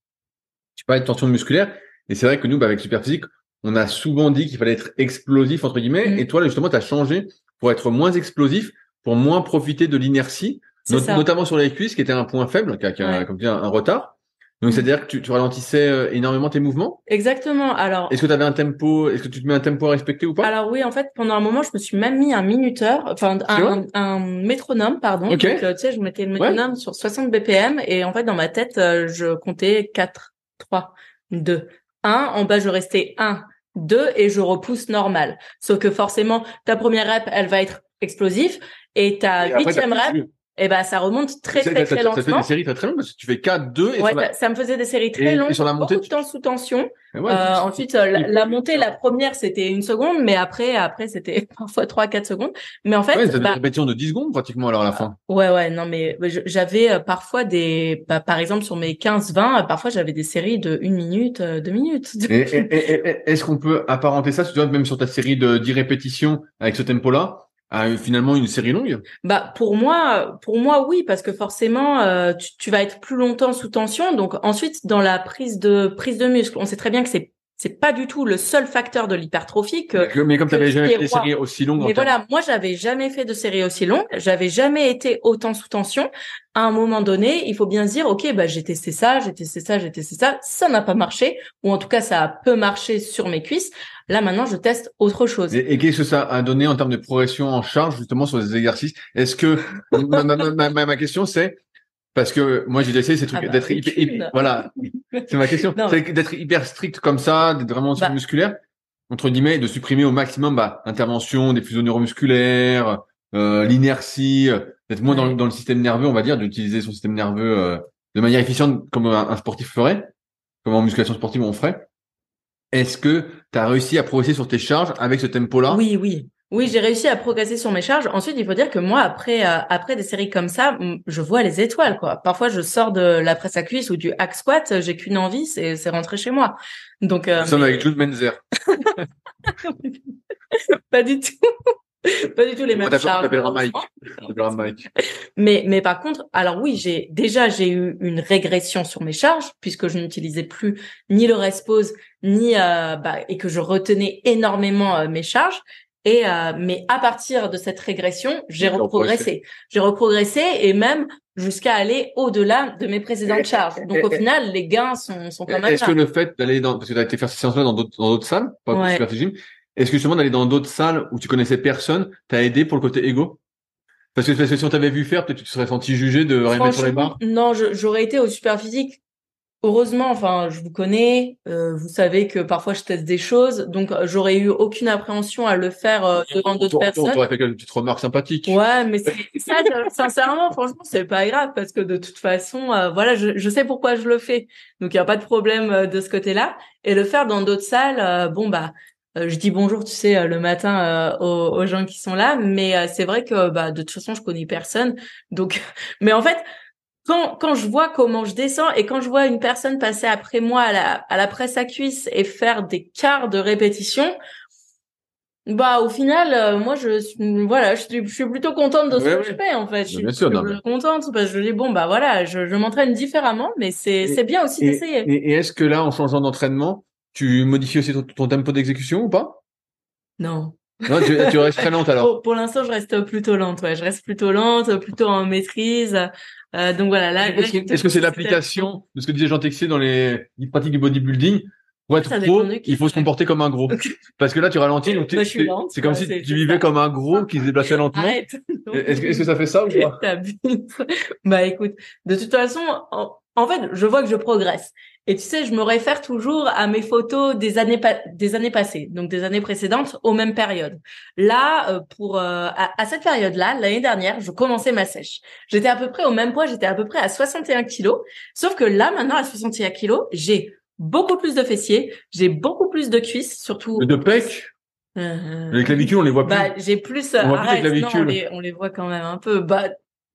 Tu parlais de tension musculaire. Et c'est vrai que nous, bah, avec Superphysique, on a souvent dit qu'il fallait être explosif, entre guillemets. Mm. Et toi, justement, tu as changé pour être moins explosif, pour moins profiter de l'inertie, notamment sur les cuisses, qui était un point faible, qui a, comme un retard. Donc, c'est-à-dire que tu, tu ralentissais euh, énormément tes mouvements? Exactement. Alors, est-ce que tu avais un tempo Est-ce que tu te mets un tempo à respecter ou pas? Alors oui, en fait, pendant un moment, je me suis même mis un minuteur, enfin un, un, métronome, pardon. Donc, euh, tu sais, je mettais le métronome sur 60 BPM et en fait, dans ma tête, euh, je comptais 4, 3, 2, 1. En bas, je restais 1, 2 et je repousse normal. Sauf que forcément, ta première rep, elle va être explosive et ta huitième rep, eh ben ça remonte très très très, lentement. Ça fait des séries très très longues parce que tu fais 4 2 et ouais, ça, me faisait des séries très longues sur la montée beaucoup de temps sous tension. euh, ensuite euh, la, montée la première c'était une seconde mais après après c'était [LAUGHS] parfois 3 4 secondes. Mais en fait ouais, ça bah, des répétitions de 10 secondes pratiquement alors à la fin. Ouais ouais non mais j'avais euh, parfois des bah, par exemple sur mes 15 20 parfois j'avais des séries de 1 minute 2 minutes. [LAUGHS] Est-ce qu'on peut apparenter ça tu vois même sur ta série de 10 répétitions avec ce tempo là à finalement une série longue Bah pour moi, pour moi oui, parce que forcément euh, tu, tu, vas être plus longtemps sous tension. Donc ensuite dans la prise de prise de muscle, on sait très bien que c'est c'est pas du tout le seul facteur de l'hypertrophie que. Mais comme tu n'avais jamais fait des séries aussi longues. Mais voilà, moi j'avais jamais fait de séries aussi longues, j'avais jamais été autant sous tension. À un moment donné, il faut bien se dire, ok, bah j'ai testé ça, j'ai testé ça, j'ai testé ça, ça n'a pas marché, ou en tout cas ça a peu marché sur mes cuisses. Là maintenant, je teste autre chose. Et, qu'est-ce que ça a donné en termes de progression en charge justement sur les exercices? Est-ce que ma, ma, ma, ma question c'est parce que moi j'ai essayé ces trucs ah bah, d'être hyper, voilà. C'est ma question. D'être hyper strict comme ça d'être vraiment bah. musculaire entre guillemets de supprimer au maximum bah intervention des fusions neuromusculaires euh, l'inertie d'être moins dans, dans, le système nerveux on va dire d'utiliser son système nerveux euh, de manière efficiente comme un, sportif ferait comme en musculation sportive on ferait. Est-ce que tu as réussi à progresser sur tes charges avec ce tempo là oui oui oui, j'ai réussi à progresser sur mes charges. Ensuite, il faut dire que moi, après, euh, après des séries comme ça, je vois les étoiles, quoi. Parfois, je sors de la presse à cuisse ou du hack squat, j'ai qu'une envie, c'est, c'est rentrer chez moi. Donc, euh, Nous sommes avec Jules Menzer. [LAUGHS] pas du tout. pas du tout les mêmes charges. Mike. Mike. Mais, mais par contre, alors oui, j'ai, déjà, j'ai eu une régression sur mes charges puisque je n'utilisais plus ni le respose, ni, euh, bah, et que je retenais énormément euh, mes charges. Et euh, mais à partir de cette régression, j'ai reprogressé. J'ai reprogressé et même jusqu'à aller au-delà de mes précédentes charges. Donc au final, les gains sont, sont quand même. Est-ce que le fait d'aller dans parce que tu as été faire ces séances-là dans d'autres salles, pas ouais. Est-ce que justement d'aller dans d'autres salles où tu connaissais personne t'a aidé pour le côté égo parce que, parce que si on t'avait vu faire, peut-être tu te serais senti jugé de rien mettre sur les barres. Non, j'aurais été au super physique Heureusement, enfin, je vous connais, euh, vous savez que parfois je teste des choses, donc euh, j'aurais eu aucune appréhension à le faire euh, devant d'autres personnes. On fait une petite remarque sympathique. Ouais, mais [LAUGHS] ça, sincèrement, franchement, c'est pas grave parce que de toute façon, voilà, je, je, sais pourquoi je le fais, donc il y a pas de problème de ce côté-là. Et le faire dans d'autres salles, bon bah, je dis bonjour, tu sais, le matin aux, aux, gens qui sont là, mais c'est vrai que bah de toute façon, je connais personne, donc, [LAUGHS] mais en fait quand quand je vois comment je descends et quand je vois une personne passer après moi à la à la presse à cuisse et faire des quarts de répétition, bah au final, euh, moi je suis voilà, je suis, je suis plutôt contente de ce que je fais en fait. Je suis, Bien sûr, non, contente parce que je dis bon bah voilà, je, je m'entraîne différemment, mais c'est c'est bien aussi d'essayer. et- et est-ce que là, en changeant d'entraînement, tu modifies aussi ton, ton tempo d'exécution ou pas? Non. Non, tu, tu [LAUGHS] restes très lente alors. Pour, pour l'instant, je reste plutôt lente. Ouais, je reste plutôt lente, plutôt en maîtrise. Euh, donc voilà, là. Est-ce que c'est l'application de ce que disait Jean Texier dans les pratiques du bodybuilding? Pour être pro, il faut se comporter comme un gros. Parce que là, tu ralentis, donc [LAUGHS] suis c'est comme si tu vivais comme un gros qui se déplaçait [LAUGHS] lentement. Est-ce que, ça fait ça ou pas? [LAUGHS] bah écoute, de toute façon, en, en fait, je vois que je progresse. Et tu sais, je me réfère toujours à mes photos des années des années passées, donc des années précédentes, aux mêmes périodes. Là, euh, pour euh, à, à cette période-là, l'année dernière, je commençais ma sèche. J'étais à peu près au même poids, j'étais à peu près à 61 kilos. Sauf que là, maintenant, à 61 kilos, j'ai beaucoup plus de fessiers, j'ai beaucoup plus de cuisses, surtout. Le de pec, Euh, les clavicules, on les voit plus. bah, j'ai plus. On voit plus non, on clavicules. les, on les voit quand même un peu. Bah,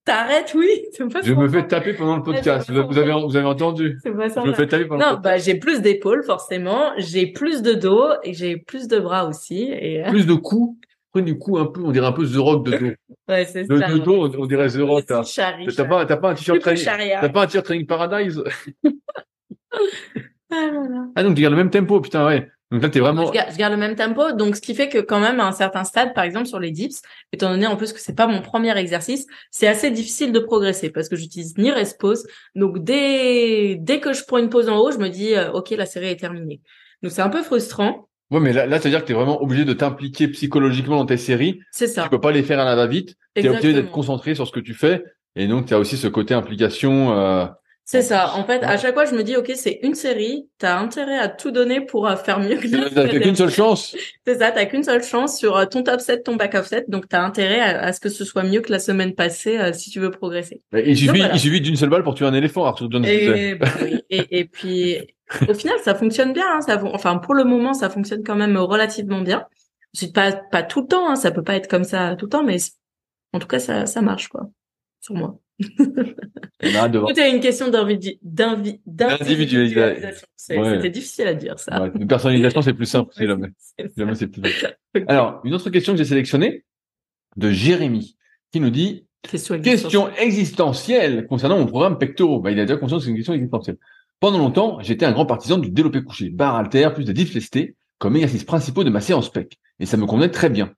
t'arrêtes, oui. Pas je me fais taper pendant le podcast. Vous vous avez, vous avez entendu? C'est pas ça. Je me fais taper pendant le Non, podcast. bah, j'ai plus d'épaules, forcément. J'ai plus de dos et j'ai plus de bras aussi. Et, euh, Plus de coups. Prenez du coup un peu, on dirait un peu The Rock de dos. [LAUGHS] ouais, c'est ça. de dos, on, on dirait The Rock. T'as charrie, t'as pas, t'as pas un t-shirt training, t'as pas un t-shirt training paradise? [LAUGHS] Ah, voilà. Ah donc tu gardes le même tempo, putain ouais. Donc là t'es vraiment. Je garde, je garde le même tempo, donc ce qui fait que quand même à un certain stade, par exemple sur les dips, étant donné en plus que c'est pas mon premier exercice, c'est assez difficile de progresser parce que j'utilise ni rest pause. Donc dès dès que je prends une pause en haut, je me dis euh, ok la série est terminée. Donc c'est un peu frustrant, Ouais mais là, là c'est à dire que t'es vraiment obligé de t'impliquer psychologiquement dans tes séries. c'est ça. Tu peux pas les faire à la va-vite. T'es obligé d'être concentré sur ce que tu fais. Et donc t'as aussi ce côté implication. Euh... C'est ça. En fait, Ouais. à chaque fois, je me dis ok c'est une série, t'as intérêt à tout donner pour euh, faire mieux que la T'as qu'une seule chance. [LAUGHS] C'est ça, t'as qu'une seule chance sur euh, ton top set, ton back off set, donc t'as intérêt à, à ce que ce soit mieux que la semaine passée euh, si tu veux progresser. Il suffit, voilà. il suffit d'une seule balle pour tuer un éléphant, Arthur Jones. Et, bah oui. et, et puis, au final, ça fonctionne bien. Hein, ça, enfin, pour le moment, ça fonctionne quand même relativement bien. C'est pas pas tout le temps. Hein, ça peut pas être comme ça tout le temps, mais en tout cas, ça ça marche quoi. Sur moi. Tout est une question D'individualisation. Ouais. C'était difficile à dire ça. Ouais, une personnalisation c'est plus simple. C'est plus. [LAUGHS] Alors une autre question que j'ai sélectionnée de Jérémy qui nous dit question, Question existentielle concernant mon programme pectoraux. Bah, il a déjà conscience que c'est une question existentielle. Pendant longtemps, j'étais un grand partisan du développé couché, barre halter plus des dips lestés comme exercices principaux de ma séance pec. Et ça me convenait très bien.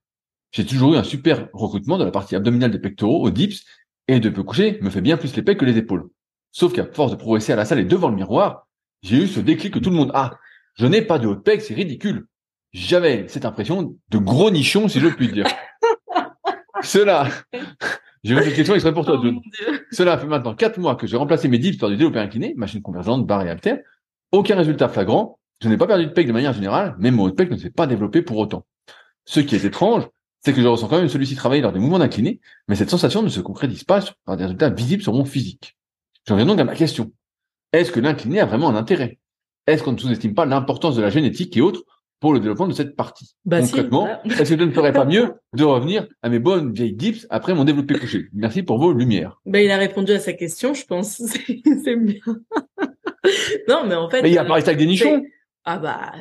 J'ai toujours eu un super recrutement de la partie abdominale des pectoraux aux dips et de peu couché me fait bien plus les pecs que les épaules. Sauf qu'à force de progresser à la salle et devant le miroir, j'ai eu ce déclic que tout le monde a. Je n'ai pas de haut de pec, c'est ridicule. J'avais cette impression de gros nichon, si je puis dire. [LAUGHS] Cela, j'ai cette question exprès pour toi, Oh John. Dieu. Cela fait maintenant quatre mois que j'ai remplacé mes dips par du développé incliné, machine convergente, barre et haltère. Aucun résultat flagrant. Je n'ai pas perdu de pec de manière générale, mais mon haut de pec ne s'est pas développé pour autant. Ce qui est étrange, c'est que je ressens quand même celui-ci travailler lors des mouvements d'incliné, mais cette sensation ne se concrétise pas par des résultats visibles sur mon physique. J'en viens donc à ma question. Est-ce que l'incliné a vraiment un intérêt? Est-ce qu'on ne sous-estime pas l'importance de la génétique et autres pour le développement de cette partie? Bah si, Concrètement, voilà. est-ce que je ne ferais pas [LAUGHS] mieux de revenir à mes bonnes vieilles dips après mon développé couché? Merci pour vos lumières. Ben, il a répondu à sa question, je pense. [LAUGHS] C'est bien. [LAUGHS] non, mais en fait. Mais il a euh, pas resté avec des nichons. Ah bah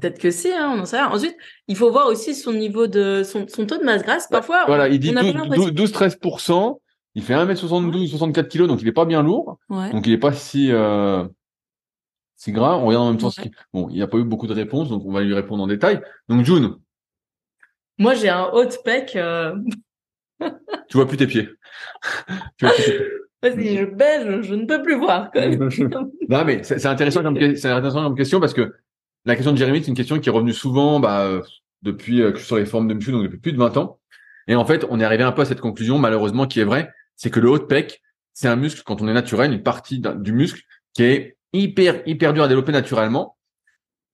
peut-être que si, hein, on en sait rien. Ensuite, il faut voir aussi son niveau de son, son taux de masse grasse. Parfois, Voilà, on- il dit on a pas l'impression- 12-13%. Il fait 1m72, 64 kg, donc il est pas bien lourd. Ouais. Donc il est pas si euh, si gras. On regarde en même temps. ce Ouais. Bon, il n'y a pas eu beaucoup de réponses, donc on va lui répondre en détail. Donc June, Moi, j'ai un haut de pec. Euh... tu vois plus tes pieds. [LAUGHS] tu vois plus tes pieds. Si je baisse, je, je ne peux plus voir. Quoi. [LAUGHS] non mais c'est c'est intéressant comme que- c'est intéressant comme question parce que la question de Jérémy c'est une question qui est revenue souvent bah, euh, depuis euh, que je suis sur les formes de muscu donc depuis plus de 20 ans. Et en fait on est arrivé un peu à cette conclusion malheureusement qui est vraie c'est que le haut de pec c'est un muscle quand on est naturel une partie du muscle qui est hyper hyper dur à développer naturellement.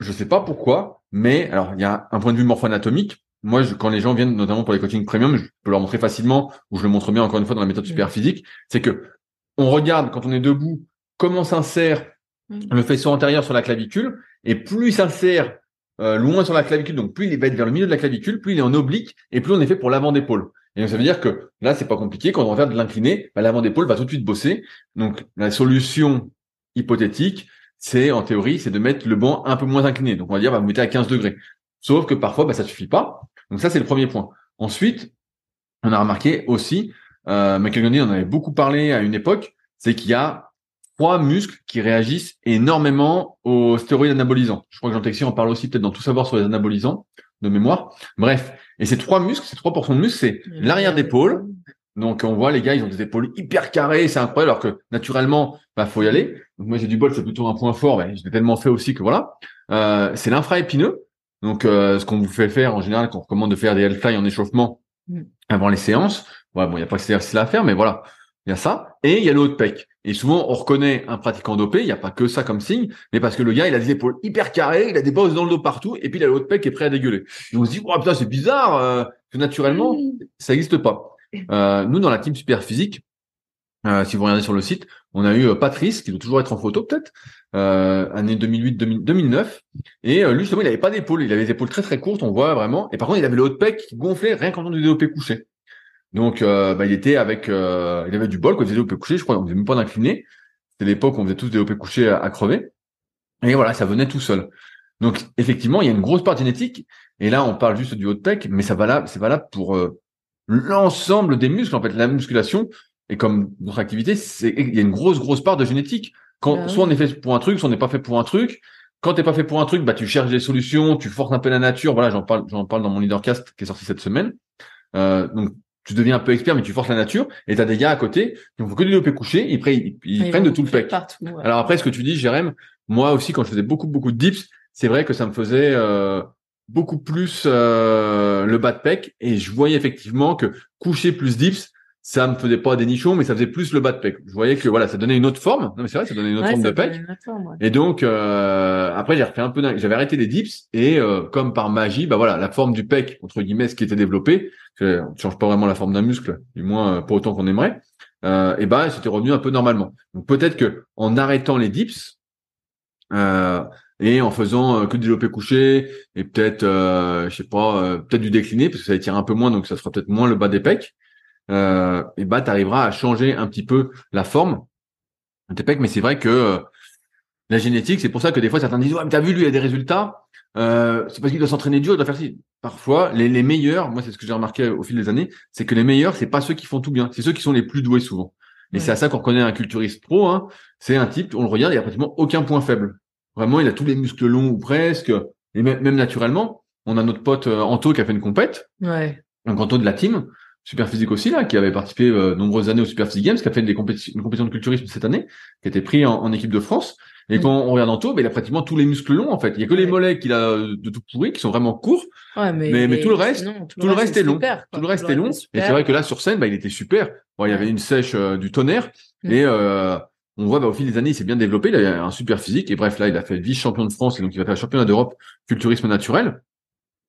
Je sais pas pourquoi mais alors il y a un point de vue morpho-anatomique. Moi je, quand les gens viennent notamment pour les coachings premium je peux leur montrer facilement ou je le montre bien encore une fois dans la méthode super physique. C'est que on regarde quand on est debout comment s'insère le faisceau antérieur sur la clavicule, et plus il s'insère euh, loin sur la clavicule, donc plus il va être vers le milieu de la clavicule, plus il est en oblique, et plus on est fait pour l'avant d'épaule. Et ça veut dire que là, c'est pas compliqué. Quand on va faire de l'incliné, bah, l'avant d'épaule va tout de suite bosser. Donc, la solution hypothétique, c'est en théorie, c'est de mettre le banc un peu moins incliné. Donc, on va dire, bah, vous mettez à 15 degrés. Sauf que parfois, bah, ça suffit pas. Donc, ça, c'est le premier point. Ensuite, on a remarqué aussi, euh, en avait beaucoup parlé à une époque, c'est qu'il y a trois muscles qui réagissent énormément aux stéroïdes anabolisants. Je crois que Jean Texier en parle aussi peut-être dans Tout savoir sur les anabolisants de mémoire. Bref, et ces trois muscles, ces trois portions de muscles, c'est l'arrière d'épaule. Donc on voit les gars, ils ont des épaules hyper carrées, c'est incroyable, alors que naturellement, bah faut y aller. Donc moi j'ai du bol, c'est plutôt un point fort, mais je l'ai tellement fait aussi que voilà. Euh, c'est l'infraépineux. Donc euh, ce qu'on vous fait faire en général, qu'on recommande de faire des L-fly en échauffement mm. avant les séances. Ouais, bon, il n'y a pas que ces exercices à faire, mais voilà, il y a ça. Et il y a le haut de pec. Et souvent, on reconnaît un pratiquant dopé, il n'y a pas que ça comme signe, mais parce que le gars, il a des épaules hyper carrées, il a des bosses dans le dos partout, et puis il a le haut de pec qui est prêt à dégueuler. Et on se dit, oh putain, c'est bizarre, euh, que naturellement, ça n'existe pas. Euh, nous, dans la team super physique, euh, si vous regardez sur le site, on a eu euh, Patrice, qui doit toujours être en photo peut-être, euh, année 2008-2009, et lui justement, il avait pas d'épaule, il avait des épaules très très courtes, on voit vraiment, et par contre, il avait le haut de pec qui gonflait rien qu'en du développé couché. Donc, euh, bah, il était avec, euh, il avait du bol quand il faisait développé couché. Je crois qu'on faisait même pas d'incliné. C'était l'époque où on faisait tous des développé couché à, crever. Et voilà, ça venait tout seul. Donc, effectivement, il y a une grosse part génétique. Et là, on parle juste du haut pec, mais ça valable, c'est valable pour euh, l'ensemble des muscles. En fait, la musculation et comme notre activité, c'est il y a une grosse grosse part de génétique. Quand bah soit on est fait pour un truc, soit on n'est pas fait pour un truc. Quand t'es pas fait pour un truc, bah tu cherches des solutions, tu forces un peu la nature. Voilà, j'en parle, j'en parle dans mon leadercast qui est sorti cette semaine. Euh, donc tu deviens un peu expert, mais tu forces la nature, et t'as des gars à côté qui ont que du développé couché, ils prennent, ils, prennent de tout le pec. Alors après, ce que tu dis, Jérém, moi aussi, quand je faisais beaucoup, beaucoup de dips, c'est vrai que ça me faisait euh, beaucoup plus euh, le bas de pec, et je voyais effectivement que coucher plus dips, ça me faisait pas des nichons, mais ça faisait plus le bas de pec. Je voyais que voilà, ça donnait une autre forme. Non mais c'est vrai, ça donnait une autre forme de pec. Et donc euh, après j'ai refait un peu, j'avais arrêté les dips et euh, comme par magie, bah voilà, la forme du pec entre guillemets, ce qui était développé, on ne change pas vraiment la forme d'un muscle, du moins euh, pas autant qu'on aimerait. Euh, et bah c'était revenu un peu normalement. Donc peut-être que en arrêtant les dips et en faisant que du développé couché et peut-être, je sais pas, peut-être du décliné parce que ça étire un peu moins, donc ça sera peut-être moins le bas des pecs euh, et bah tu arriveras à changer un petit peu la forme de tes pecs. Mais c'est vrai que euh, la génétique, c'est pour ça que des fois certains disent ouais mais t'as vu lui il a des résultats. Euh, c'est parce qu'il doit s'entraîner dur, il doit faire ci. Parfois, les, les meilleurs, moi c'est ce que j'ai remarqué au fil des années, c'est que les meilleurs, c'est pas ceux qui font tout bien, c'est ceux qui sont les plus doués souvent. Et c'est à ça qu'on reconnaît un culturiste pro. Hein. C'est un type, on le regarde, il a pratiquement aucun point faible. Vraiment, il a tous les muscles longs ou presque, et même, même naturellement. On a notre pote euh, Anto qui a fait une compète. Ouais. Un Anto de la team. Super Physique aussi là, qui avait participé euh, nombreuses années au Super Physique Games, qui a fait des compétitions, une compétition de culturisme cette année, qui a été pris en, équipe de France. Et quand on regarde Anto, ben, il a pratiquement tous les muscles longs en fait. Il y a que les mollets qu'il a de tout pourri, qui sont vraiment courts. Ouais, mais, mais, tout le reste, tout, le reste, est long. tout le reste est long. Et c'est vrai que là sur scène, bah, il était super. Bon, il y avait une sèche euh, du tonnerre mm. et euh, on voit bah, au fil des années, il s'est bien développé. Il a un super physique et bref là, il a fait vice champion de France et donc il va faire championnat d'Europe culturisme naturel.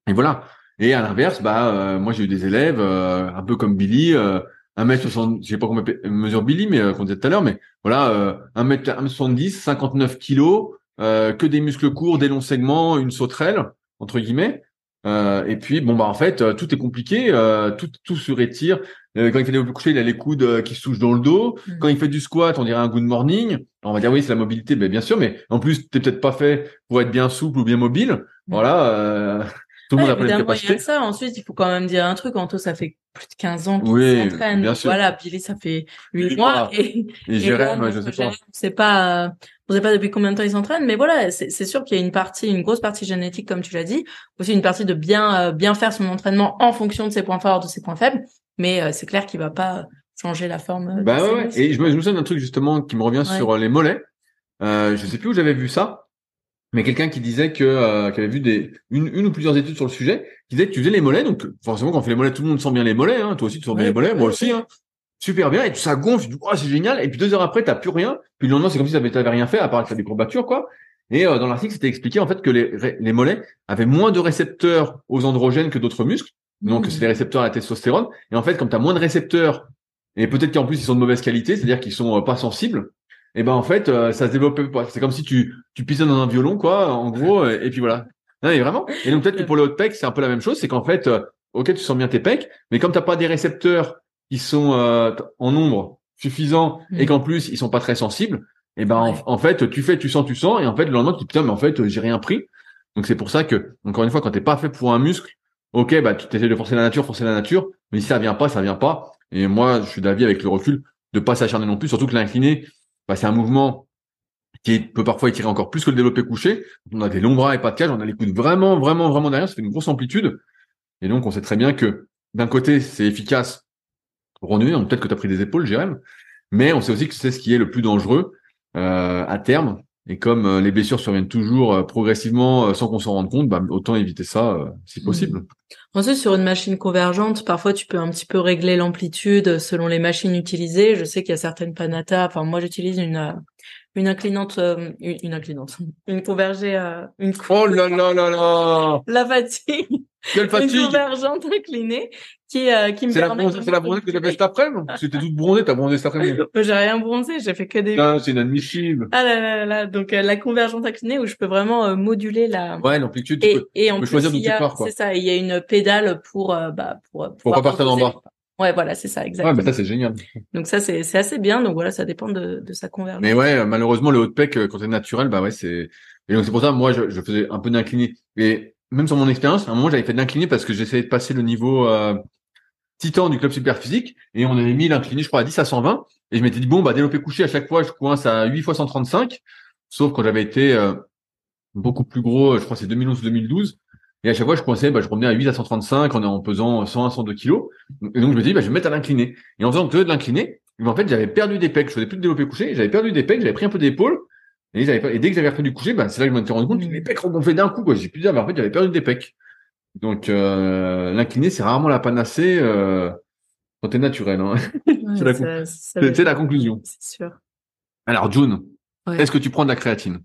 Et voilà. Et à l'inverse, bah euh, moi j'ai eu des élèves euh, un peu comme Billy, euh, 1m60, je sais pas combien mesure Billy, mais euh, qu'on disait tout à l'heure, mais voilà, euh, 1m70, 59 kilos, que des muscles courts, des longs segments, une sauterelle entre guillemets. et puis bon bah en fait tout est compliqué, tout tout se retire. quand il fait des coucher, il a les coudes qui se touchent dans le dos. Mmh. Quand il fait du squat, on dirait un good morning. On va dire oui c'est la mobilité, mais bien sûr, mais en plus t'es peut-être pas fait pour être bien souple ou bien mobile. Mmh. Voilà. Tout le monde a les ça. Ensuite, il faut quand même dire un truc. Anto, ça fait plus de 15 ans qu'il s'entraîne. Voilà, Billy, ça fait 8 mois. Et, et, Jérém, je sais pas. C'est pas, on sait pas depuis combien de temps il s'entraîne, mais voilà, c'est sûr qu'il y a une partie, une grosse partie génétique, comme tu l'as dit. Aussi une partie de bien, euh, bien faire son entraînement en fonction de ses points forts, de ses points faibles. Mais euh, c'est clair qu'il va pas changer la forme. Bah ouais, Et je me, je me souviens d'un truc justement qui me revient sur euh, les mollets. Euh, je sais plus où j'avais vu ça mais quelqu'un qui disait que euh, qui avait vu des une, une ou plusieurs études sur le sujet, qui disait que tu faisais les mollets, donc forcément quand on fait les mollets, tout le monde sent bien les mollets, hein, toi aussi tu sens bien les mollets, moi aussi, hein, super bien, et tout ça gonfle, tu dis oh c'est génial, et puis deux heures après t'as plus rien, puis le lendemain c'est comme si t'avais rien fait à part faire des courbatures quoi. Et euh, dans l'article c'était expliqué en fait que les les mollets avaient moins de récepteurs aux androgènes que d'autres muscles, donc mmh. c'est les récepteurs à la testostérone, et en fait comme t'as moins de récepteurs et peut-être qu'en plus ils sont de mauvaise qualité, c'est-à-dire qu'ils sont euh, pas sensibles, et ben en fait euh, ça se développe pas. C'est comme si tu tu dans un violon quoi, en gros, et, puis voilà. Non mais vraiment. Et donc peut-être que pour le hot pec c'est un peu la même chose, c'est qu'en fait euh, ok, tu sens bien tes pecs, mais comme t'as pas des récepteurs qui sont euh, en nombre suffisant et Mm. qu'en plus ils sont pas très sensibles, et ben en- Ouais. en, fait tu fais, tu sens, tu sens, et en fait le lendemain tu te dis putain mais en fait j'ai rien pris. Donc c'est pour ça que encore une fois quand t'es pas fait pour un muscle, ok bah tu essaies de forcer la nature, forcer la nature, mais si ça vient pas, ça vient pas. Et moi je suis d'avis avec le recul de pas s'acharner non plus, surtout que l'incliné, bah, c'est un mouvement qui peut parfois étirer encore plus que le développé couché. On a des longs bras et pas de cage, on a les coudes vraiment, vraiment, vraiment derrière, ça fait une grosse amplitude. Et donc, on sait très bien que d'un côté, c'est efficace pour donc peut-être que tu as pris des épaules, Jérém, mais on sait aussi que c'est ce qui est le plus dangereux euh, à terme. Et comme euh, les blessures surviennent toujours euh, progressivement euh, sans qu'on s'en rende compte, bah, autant éviter ça euh, si possible. Ensuite, sur une machine convergente, parfois tu peux un petit peu régler l'amplitude selon les machines utilisées. Je sais qu'il y a certaines Panata. Enfin, moi, j'utilise une euh, une inclinante, euh, une, une inclinante, [LAUGHS] une convergée, euh, une Oh là là là là [LAUGHS] la fatigue, Quelle une fatigue convergente inclinée qui euh, qui me C'est la bronzée, c'est la bronzée que tu fait cet après-midi t'es toute bronzée, t'as bronzé cet après-midi. Moi, J'ai rien bronzé, j'ai fait que des. Putain, c'est inadmissible. Ah là là là là. Donc euh, la convergente inclinée où je peux vraiment euh, moduler la. Ouais, l'amplitude, tu Et, peux. et en peux plus, choisir d'où il y tu a, pars, quoi. c'est ça, il y a une pédale pour, euh, bah, pour, Pour pas partir d'en bas. Ouais, voilà, c'est ça, Ouais, exactement. bah ça, c'est génial. Donc ça, c'est, c'est assez bien. Donc voilà, ça dépend de, de sa convergence. Mais ouais, euh, malheureusement, le haut de pec, euh, quand c'est naturel, bah ouais, c'est. Et donc c'est pour ça, moi, je, je faisais un peu d'incliné. Et même sur mon expérience, à un moment, j'avais fait de l'incliné parce que j'essayais de passer le niveau euh, titan du club super physique, et on avait mis l'incliné, je crois, à 10 à 120. Et je m'étais dit bon, bah développé couché, à chaque fois, je coince à 8 fois 135. Sauf quand j'avais été euh, beaucoup plus gros, je crois, c'est 2011 2012. Et à chaque fois, je coinçais, bah, je revenais à 8 à 135 en, en pesant 100 à 102 kilos. Et donc, je me dis, bah, je vais me mettre à l'incliné. Et en faisant que de l'incliné, mais en fait, j'avais perdu des pecs. Je faisais plus de développé couché. J'avais perdu des pecs. J'avais pris un peu d'épaule. Et, et dès que j'avais repris du couché, bah, c'est là que je me suis rendu compte que Mhm. les pecs regonflaient d'un coup, quoi. J'ai pu dire, mais en fait, j'avais perdu des pecs. Donc, euh, l'incliné, c'est rarement la panacée, euh, quand t'es naturel, hein. Ouais, [LAUGHS] c'est la conclusion. C'est sûr. Alors, June, Ouais. est-ce que tu prends de la créatine?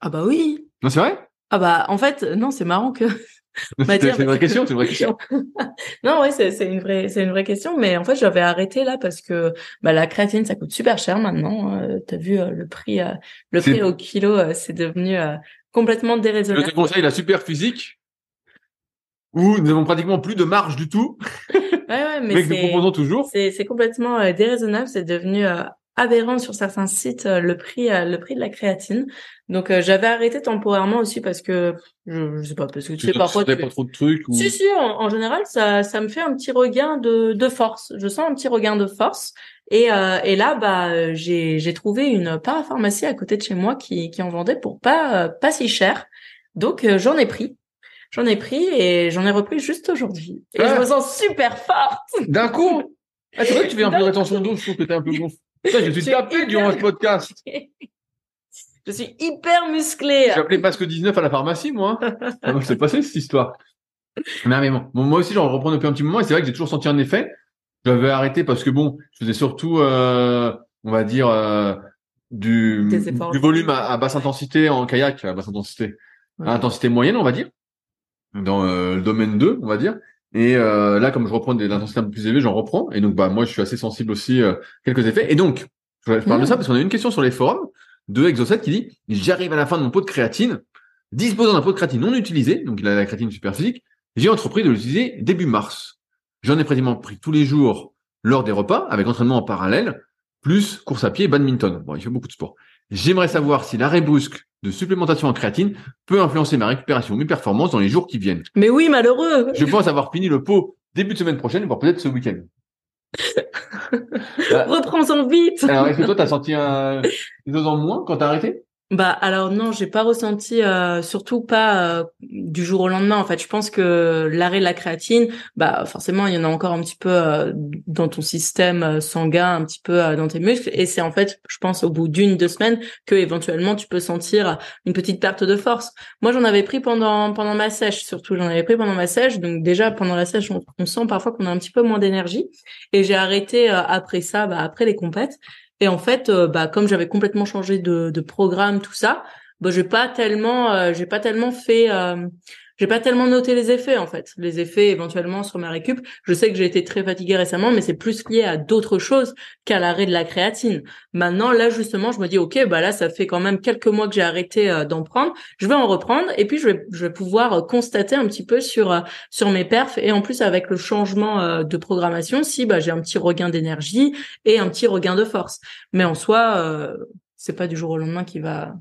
Ah bah oui. Non, c'est vrai? Ah bah en fait non c'est marrant que [LAUGHS] C'est une vraie parce que- question, c'est une vraie question. [LAUGHS] non ouais c'est c'est une vraie c'est une vraie question mais en fait j'avais arrêté là parce que bah la créatine ça coûte super cher maintenant euh, t'as vu euh, le prix euh, le prix au kilo euh, c'est devenu euh, complètement Je déraisonnable te conseille la super physique, où nous n'avons pratiquement plus de marge du tout, [LAUGHS] ouais ouais mais mais que nous proposons toujours. c'est complètement euh, déraisonnable c'est devenu euh, aberrant sur certains sites euh, le prix euh, le prix de la créatine donc euh, j'avais arrêté temporairement aussi parce que je, je sais pas parce que tu sais parfois tu pas trop de trucs ou... Si, si, en, en général, ça, ça me fait un petit regain de, de force. Je sens un petit regain de force. Et, euh, et là, bah, j'ai, j'ai trouvé une parapharmacie à côté de chez moi qui, qui en vendait pour pas, pas si cher. Donc, j'en ai pris. J'en ai pris et j'en ai repris juste aujourd'hui. Et Ah. je me sens super forte. D'un coup [LAUGHS] ah, C'est vrai que tu fais un peu de rétention d'eau, je trouve que t'es un peu gonflé. Je suis tapé hyper- durant ce podcast. [LAUGHS] Je suis hyper musclée. J'ai appelé Basque 19 à la pharmacie, moi. [LAUGHS] Comment c'est passé cette histoire Non, mais bon. Bon, moi aussi, j'en reprends depuis un petit moment et c'est vrai que j'ai toujours senti un effet. J'avais arrêté parce que bon, je faisais surtout, euh, on va dire, euh, du, volume à, à basse intensité en kayak, à basse intensité, Ouais. à intensité moyenne, on va dire, dans euh, le domaine 2, on va dire. Et euh, là, comme je reprends des intensités un peu plus élevées, j'en reprends. Et donc, bah, moi, je suis assez sensible aussi euh, quelques effets. Et donc, je, parle de Mmh. ça parce qu'on a eu une question sur les forums de Exocet qui dit j'arrive à la fin de mon pot de créatine, disposant d'un pot de créatine non utilisé, donc il a la créatine super physique, j'ai entrepris de l'utiliser début mars. J'en ai pratiquement pris tous les jours lors des repas, avec entraînement en parallèle, plus course à pied et badminton. Bon, il fait beaucoup de sport. J'aimerais savoir si l'arrêt brusque de supplémentation en créatine peut influencer ma récupération ou mes performances dans les jours qui viennent. Mais oui, malheureux. Je pense avoir fini le pot début de semaine prochaine, voire peut-être ce week-end. [LAUGHS] Ah, Reprends-en vite. Alors, est-ce que toi, t'as senti un, des en moins quand t'as arrêté? Bah alors non, j'ai pas ressenti, euh, surtout pas euh, du jour au lendemain. En fait, je pense que l'arrêt de la créatine, bah forcément, il y en a encore un petit peu euh, dans ton système euh, sanguin, un petit peu euh, dans tes muscles, et c'est en fait, je pense, au bout d'une deux semaines que éventuellement tu peux sentir une petite perte de force. Moi, j'en avais pris pendant pendant ma sèche, surtout j'en avais pris pendant ma sèche. Donc déjà pendant la sèche, on, on sent parfois qu'on a un petit peu moins d'énergie, et j'ai arrêté euh, après ça, bah après les compètes. Et en fait, euh, bah, comme j'avais complètement changé de, de programme, tout ça, bah, j'ai pas tellement, j'ai pas tellement fait j'ai pas tellement noté les effets en fait, les effets éventuellement sur ma récup. Je sais que j'ai été très fatiguée récemment, mais c'est plus lié à d'autres choses qu'à l'arrêt de la créatine. Maintenant, là justement, je me dis ok, bah là ça fait quand même quelques mois que j'ai arrêté euh, d'en prendre. Je vais en reprendre et puis je vais je vais pouvoir euh, constater un petit peu sur euh, sur mes perfs et en plus avec le changement de programmation, si bah j'ai un petit regain d'énergie et un petit regain de force. Mais en soi, c'est pas du jour au lendemain qui va.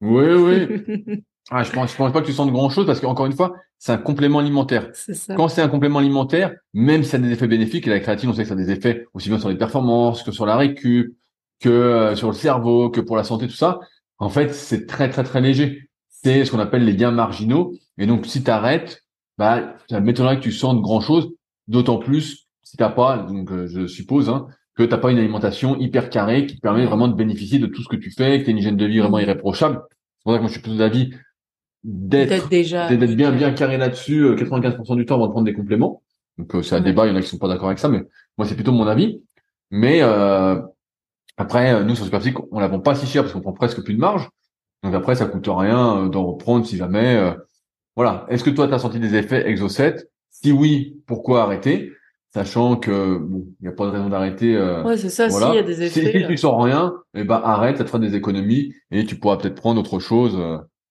Oui, oui. [LAUGHS] Ah, je pense, je pense pas que tu sentes grand chose parce qu'encore une fois, c'est un complément alimentaire. Ça. Quand c'est un complément alimentaire, même si ça a des effets bénéfiques, et la créatine, on sait que ça a des effets aussi bien sur les performances que sur la récup, que euh, sur le cerveau, que pour la santé, tout ça. En fait, c'est très, très, très léger. C'est ce qu'on appelle les gains marginaux. Et donc, si tu arrêtes, bah, ça m'étonnerait que tu sentes grand chose. D'autant plus si t'as pas, donc, euh, je suppose, hein, que t'as pas une alimentation hyper carrée qui te permet vraiment de bénéficier de tout ce que tu fais, que tu une hygiène de vie vraiment mmh. irréprochable. C'est pour ça que moi, je suis plutôt d'avis d'être déjà d'être bien bien carré là-dessus 95% euh, du temps avant de prendre des compléments. Donc euh, c'est un débat il y en a qui sont pas d'accord avec ça mais moi c'est plutôt mon avis. Mais euh, après euh, nous sur Superphysique on la vend pas si cher parce qu'on prend presque plus de marge. Donc après ça coûte rien d'en reprendre si jamais voilà. Est-ce que toi tu as senti des effets exo-7 si oui pourquoi arrêter? Sachant que bon il y a pas de raison d'arrêter ouais c'est ça voilà. il y a des effets si, tu sens rien et eh ben arrête ça te fera des économies et tu pourras peut-être prendre autre chose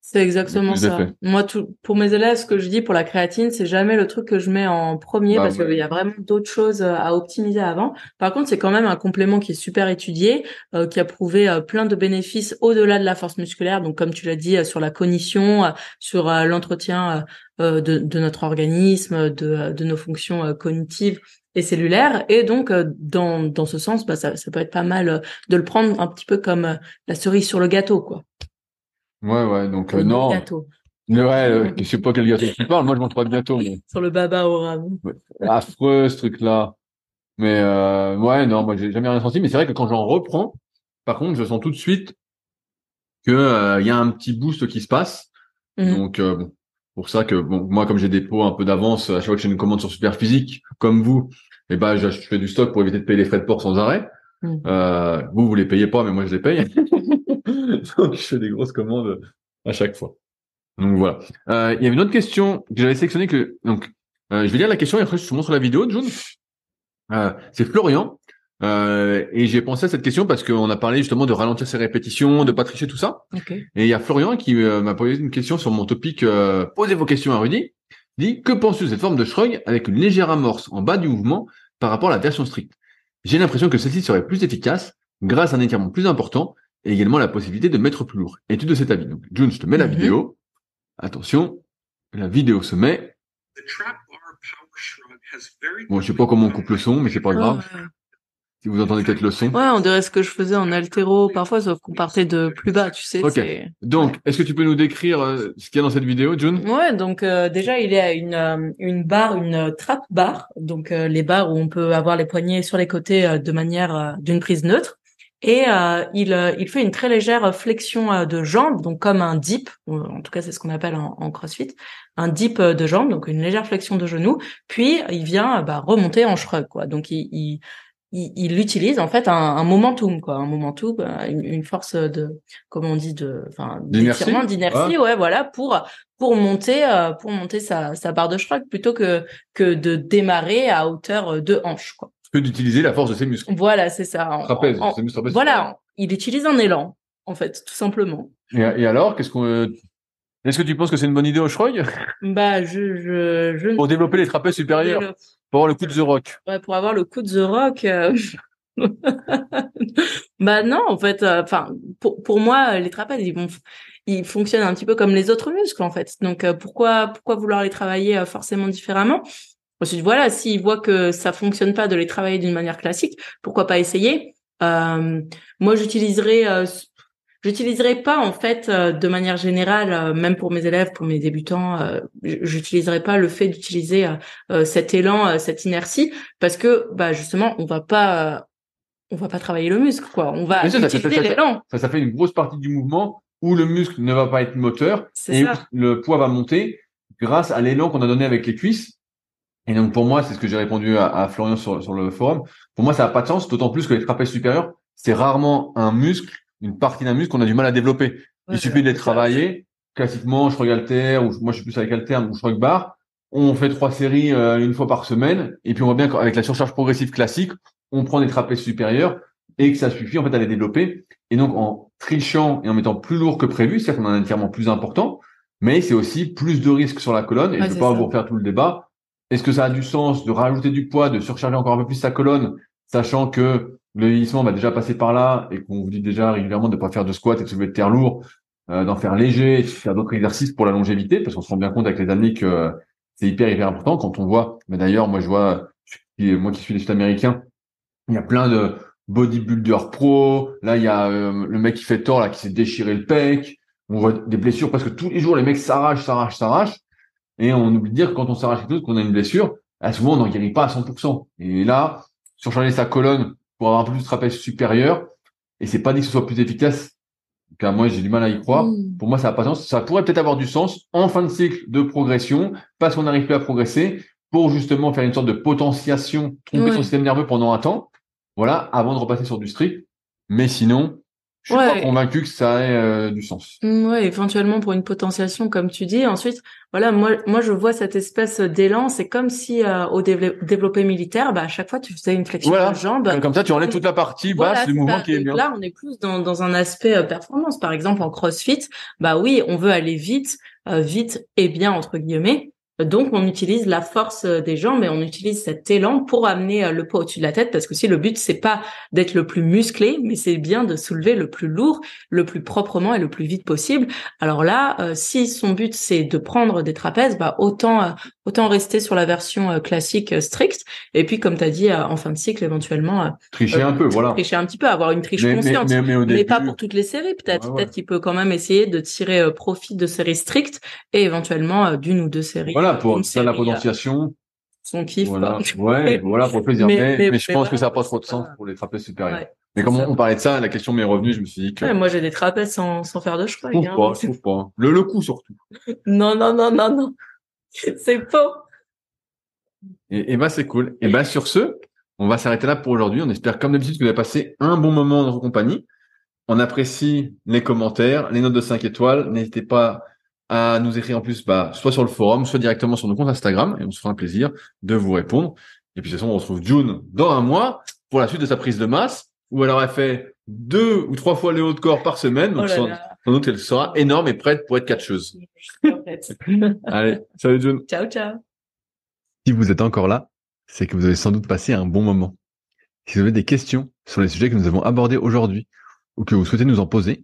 c'est exactement ça. Moi, tout, pour mes élèves, ce que je dis pour la créatine, c'est jamais le truc que je mets en premier bah parce qu'il y a vraiment d'autres choses euh, à optimiser avant. Par contre, c'est quand même un complément qui est super étudié, euh, qui a prouvé euh, plein de bénéfices au-delà de la force musculaire. Donc, comme tu l'as dit, sur la cognition, sur l'entretien de, de, notre organisme, de, de nos fonctions cognitives et cellulaires. Et donc, dans, dans ce sens, bah, ça, ça peut être pas mal de le prendre un petit peu comme la cerise sur le gâteau, quoi. Ouais, ouais, donc euh, non. Gâteau. Ouais, euh, [LAUGHS] je sais pas quel gâteau tu parles. Moi, je mange pas de gâteau. Mais... [LAUGHS] Sur le baba au ramen. Affreux ce truc-là. Mais euh, ouais, non, moi j'ai jamais rien senti. Mais c'est vrai que quand j'en reprends, par contre, je sens tout de suite que euh, il y a un petit boost qui se passe. Mhm. Donc bon, pour ça que bon, moi comme j'ai des pots un peu d'avance, à chaque fois que j'ai une commande sur Super Physique, comme vous, eh ben je, fais du stock pour éviter de payer les frais de port sans arrêt. Mhm. Euh, vous vous les payez pas, mais moi je les paye. [LAUGHS] [LAUGHS] Donc, je fais des grosses commandes à chaque fois. Donc voilà. Euh, il y avait une autre question que j'avais sélectionnée que donc euh, je vais lire la question et après je te montre sur la vidéo, June. Euh, c'est Florian. Euh, et j'ai pensé à cette question parce qu'on a parlé justement de ralentir ses répétitions, de pas tricher, tout ça. Okay. Et il y a Florian qui euh, m'a posé une question sur mon topic euh, Posez vos questions à Rudy. Il dit Que penses-tu de cette forme de shrug avec une légère amorce en bas du mouvement par rapport à la version stricte? J'ai l'impression que celle-ci serait plus efficace grâce à un étirement plus important et également la possibilité de mettre plus lourd. Étude de cet avis. Donc, June, je te mets la mhm. vidéo. Attention, la vidéo se met. Bon, je sais pas comment on coupe le son, mais c'est pas grave. Si vous entendez peut-être le son. Ouais, on dirait ce que je faisais en altéro parfois, sauf qu'on partait de plus bas, tu sais. Ok. Donc, est-ce que tu peux nous décrire euh, ce qu'il y a dans cette vidéo, June Ouais, donc euh, déjà il y a une euh, une barre, une trappe barre, donc les barres où on peut avoir les poignets sur les côtés de manière d'une prise neutre et euh, il, euh, il fait une très légère flexion euh, de jambes, donc comme un dip, en tout cas c'est ce qu'on appelle en, CrossFit, un dip de jambes, donc une légère flexion de genou, puis il vient bah, remonter en shrug, quoi. Donc il, il, il, utilise en fait un, un, momentum, quoi, un momentum, une, une, force de, comment on dit, de, enfin, d'étirement, d'inertie, ouais. voilà, pour pour monter, pour monter sa, sa barre de shrug plutôt que que de démarrer à hauteur de hanche, quoi que d'utiliser la force de ses muscles. Voilà, c'est ça. trapèze, ses muscles trapèzes. Voilà, il utilise un élan, en fait, tout simplement. Et, alors, qu'est-ce qu'on est-ce que tu penses que c'est une bonne idée au shrug Bah, je, je, je... Pour développer les trapèzes supérieurs, pour avoir le coup de The Rock. Ouais, pour avoir le coup de The Rock. Euh, [LAUGHS] bah non, en fait, euh, enfin, pour, pour moi, les trapèzes, ils vont, ils fonctionnent un petit peu comme les autres muscles, en fait. Donc, euh, pourquoi, pourquoi vouloir les travailler forcément différemment? Ensuite, voilà, s'ils voient que ça fonctionne pas de les travailler d'une manière classique, pourquoi pas essayer? Euh, Moi, j'utiliserai, euh, j'utiliserai pas en fait euh, de manière générale, euh, même pour mes élèves, pour mes débutants, j'utiliserai pas le fait d'utiliser cet élan, cette inertie, parce que bah justement, on va pas, on va pas travailler le muscle, quoi. On va utiliser l'élan. Ça, ça, fait une grosse partie du mouvement où le muscle ne va pas être moteur et le poids va monter grâce à l'élan qu'on a donné avec les cuisses et donc pour moi, c'est ce que j'ai répondu à, à Florian sur, sur, le forum. Pour moi, ça n'a pas de sens, d'autant plus que les trapèzes supérieurs, c'est rarement un muscle, une partie d'un muscle qu'on a du mal à développer. il suffit de les travailler. Classiquement, je crois alter, ou moi je suis plus avec alter, ou je bar. On fait trois séries euh, une fois par semaine, et puis on voit bien qu'avec la surcharge progressive classique, on prend des trapèzes supérieurs et que ça suffit en fait à les développer. Et donc en trichant et en mettant plus lourd que prévu, c'est-à-dire qu'on a un étirement plus important, mais c'est aussi plus de risques sur la colonne. Et je ne vais pas vous refaire tout le débat. Est-ce que ça a du sens de rajouter du poids, de surcharger encore un peu plus sa colonne, sachant que le vieillissement va déjà passer par là et qu'on vous dit déjà régulièrement de ne pas faire de squat et de soulever de terre lourd, euh, d'en faire léger, faire d'autres exercices pour la longévité, parce qu'on se rend bien compte avec les années que c'est hyper hyper important quand on voit. Mais d'ailleurs, moi je vois, moi qui suis des Sud-Américains, il y a plein de bodybuilders pro. Là, il y a euh, le mec qui fait tort là, qui s'est déchiré le pec. On voit des blessures parce que tous les jours les mecs s'arrachent, s'arrachent, s'arrachent. Et on oublie de dire que quand on s'arrache quelque chose, qu'on a une blessure, ah, souvent on n'en guérit pas à 100%. Et là, surcharger sa colonne pour avoir un peu plus de trapèze supérieur, et c'est pas dit que ce soit plus efficace. Car moi, j'ai du mal à y croire. Pour moi, ça n'a pas de sens. Ça pourrait peut-être avoir du sens en fin de cycle de progression, parce qu'on n'arrive plus à progresser, pour justement faire une sorte de potentiation, tromper son système nerveux pendant un temps, voilà, avant de repasser sur du strict. Mais sinon, je suis pas convaincu que ça ait euh, du sens. Mm, ouais, éventuellement pour une potentiation, comme tu dis. Ensuite, voilà, moi, moi, je vois cette espèce d'élan. C'est comme si euh, au développé militaire, bah, à chaque fois, tu faisais une flexion de jambe. Comme ça, tu enlèves toute la partie basse du mouvement qui est bien. Là, on est plus dans, dans un aspect euh, performance. Par exemple, en CrossFit, bah oui, on veut aller vite, vite et bien entre guillemets. Donc, on utilise la force euh, des jambes et on utilise cet élan pour amener euh, le poids au-dessus de la tête parce que si le but c'est pas d'être le plus musclé, mais c'est bien de soulever le plus lourd, le plus proprement et le plus vite possible. Alors là, euh, si son but c'est de prendre des trapèzes, bah autant autant rester sur la version classique stricte et puis comme tu as dit en fin de cycle éventuellement tricher un peu, voilà. Tricher un petit peu, avoir une triche consciente, mais, pas pour toutes les séries peut-être. peut-être qu'il peut quand même essayer de tirer profit de séries strictes et éventuellement d'une ou deux séries. Voilà pour ça la potentiation. Son kiff. Voilà, ouais, voilà pour le plaisir. [LAUGHS] Mais, je pense que ça n'a pas trop de sens pour les trapèzes supérieurs. Mais comme on, parlait de ça, la question m'est revenue, je me suis dit que. moi, j'ai des trapèzes sans, sans faire de choix. Je trouve pas, je trouve pas. Le, le coup, surtout. [LAUGHS] non, non, non, non, non. [LAUGHS] C'est faux. Et, et bah, c'est cool. Et bah, sur ce, on va s'arrêter là pour aujourd'hui. On espère, comme d'habitude, que vous avez passé un bon moment dans notre compagnie. On apprécie les commentaires, les notes de 5 étoiles. N'hésitez pas à nous écrire en plus, bah, soit sur le forum, soit directement sur nos comptes Instagram, et on se fera un plaisir de vous répondre. Et puis de toute façon, on retrouve June dans un mois pour la suite de sa prise de masse, où elle aurait fait deux ou trois fois les hauts de corps par semaine. Donc, oh sans, doute, elle sera énorme et prête pour être catcheuse. [LAUGHS] Allez, salut June. Ciao, ciao. Si vous êtes encore là, c'est que vous avez sans doute passé un bon moment. Si vous avez des questions sur les sujets que nous avons abordés aujourd'hui, ou que vous souhaitez nous en poser,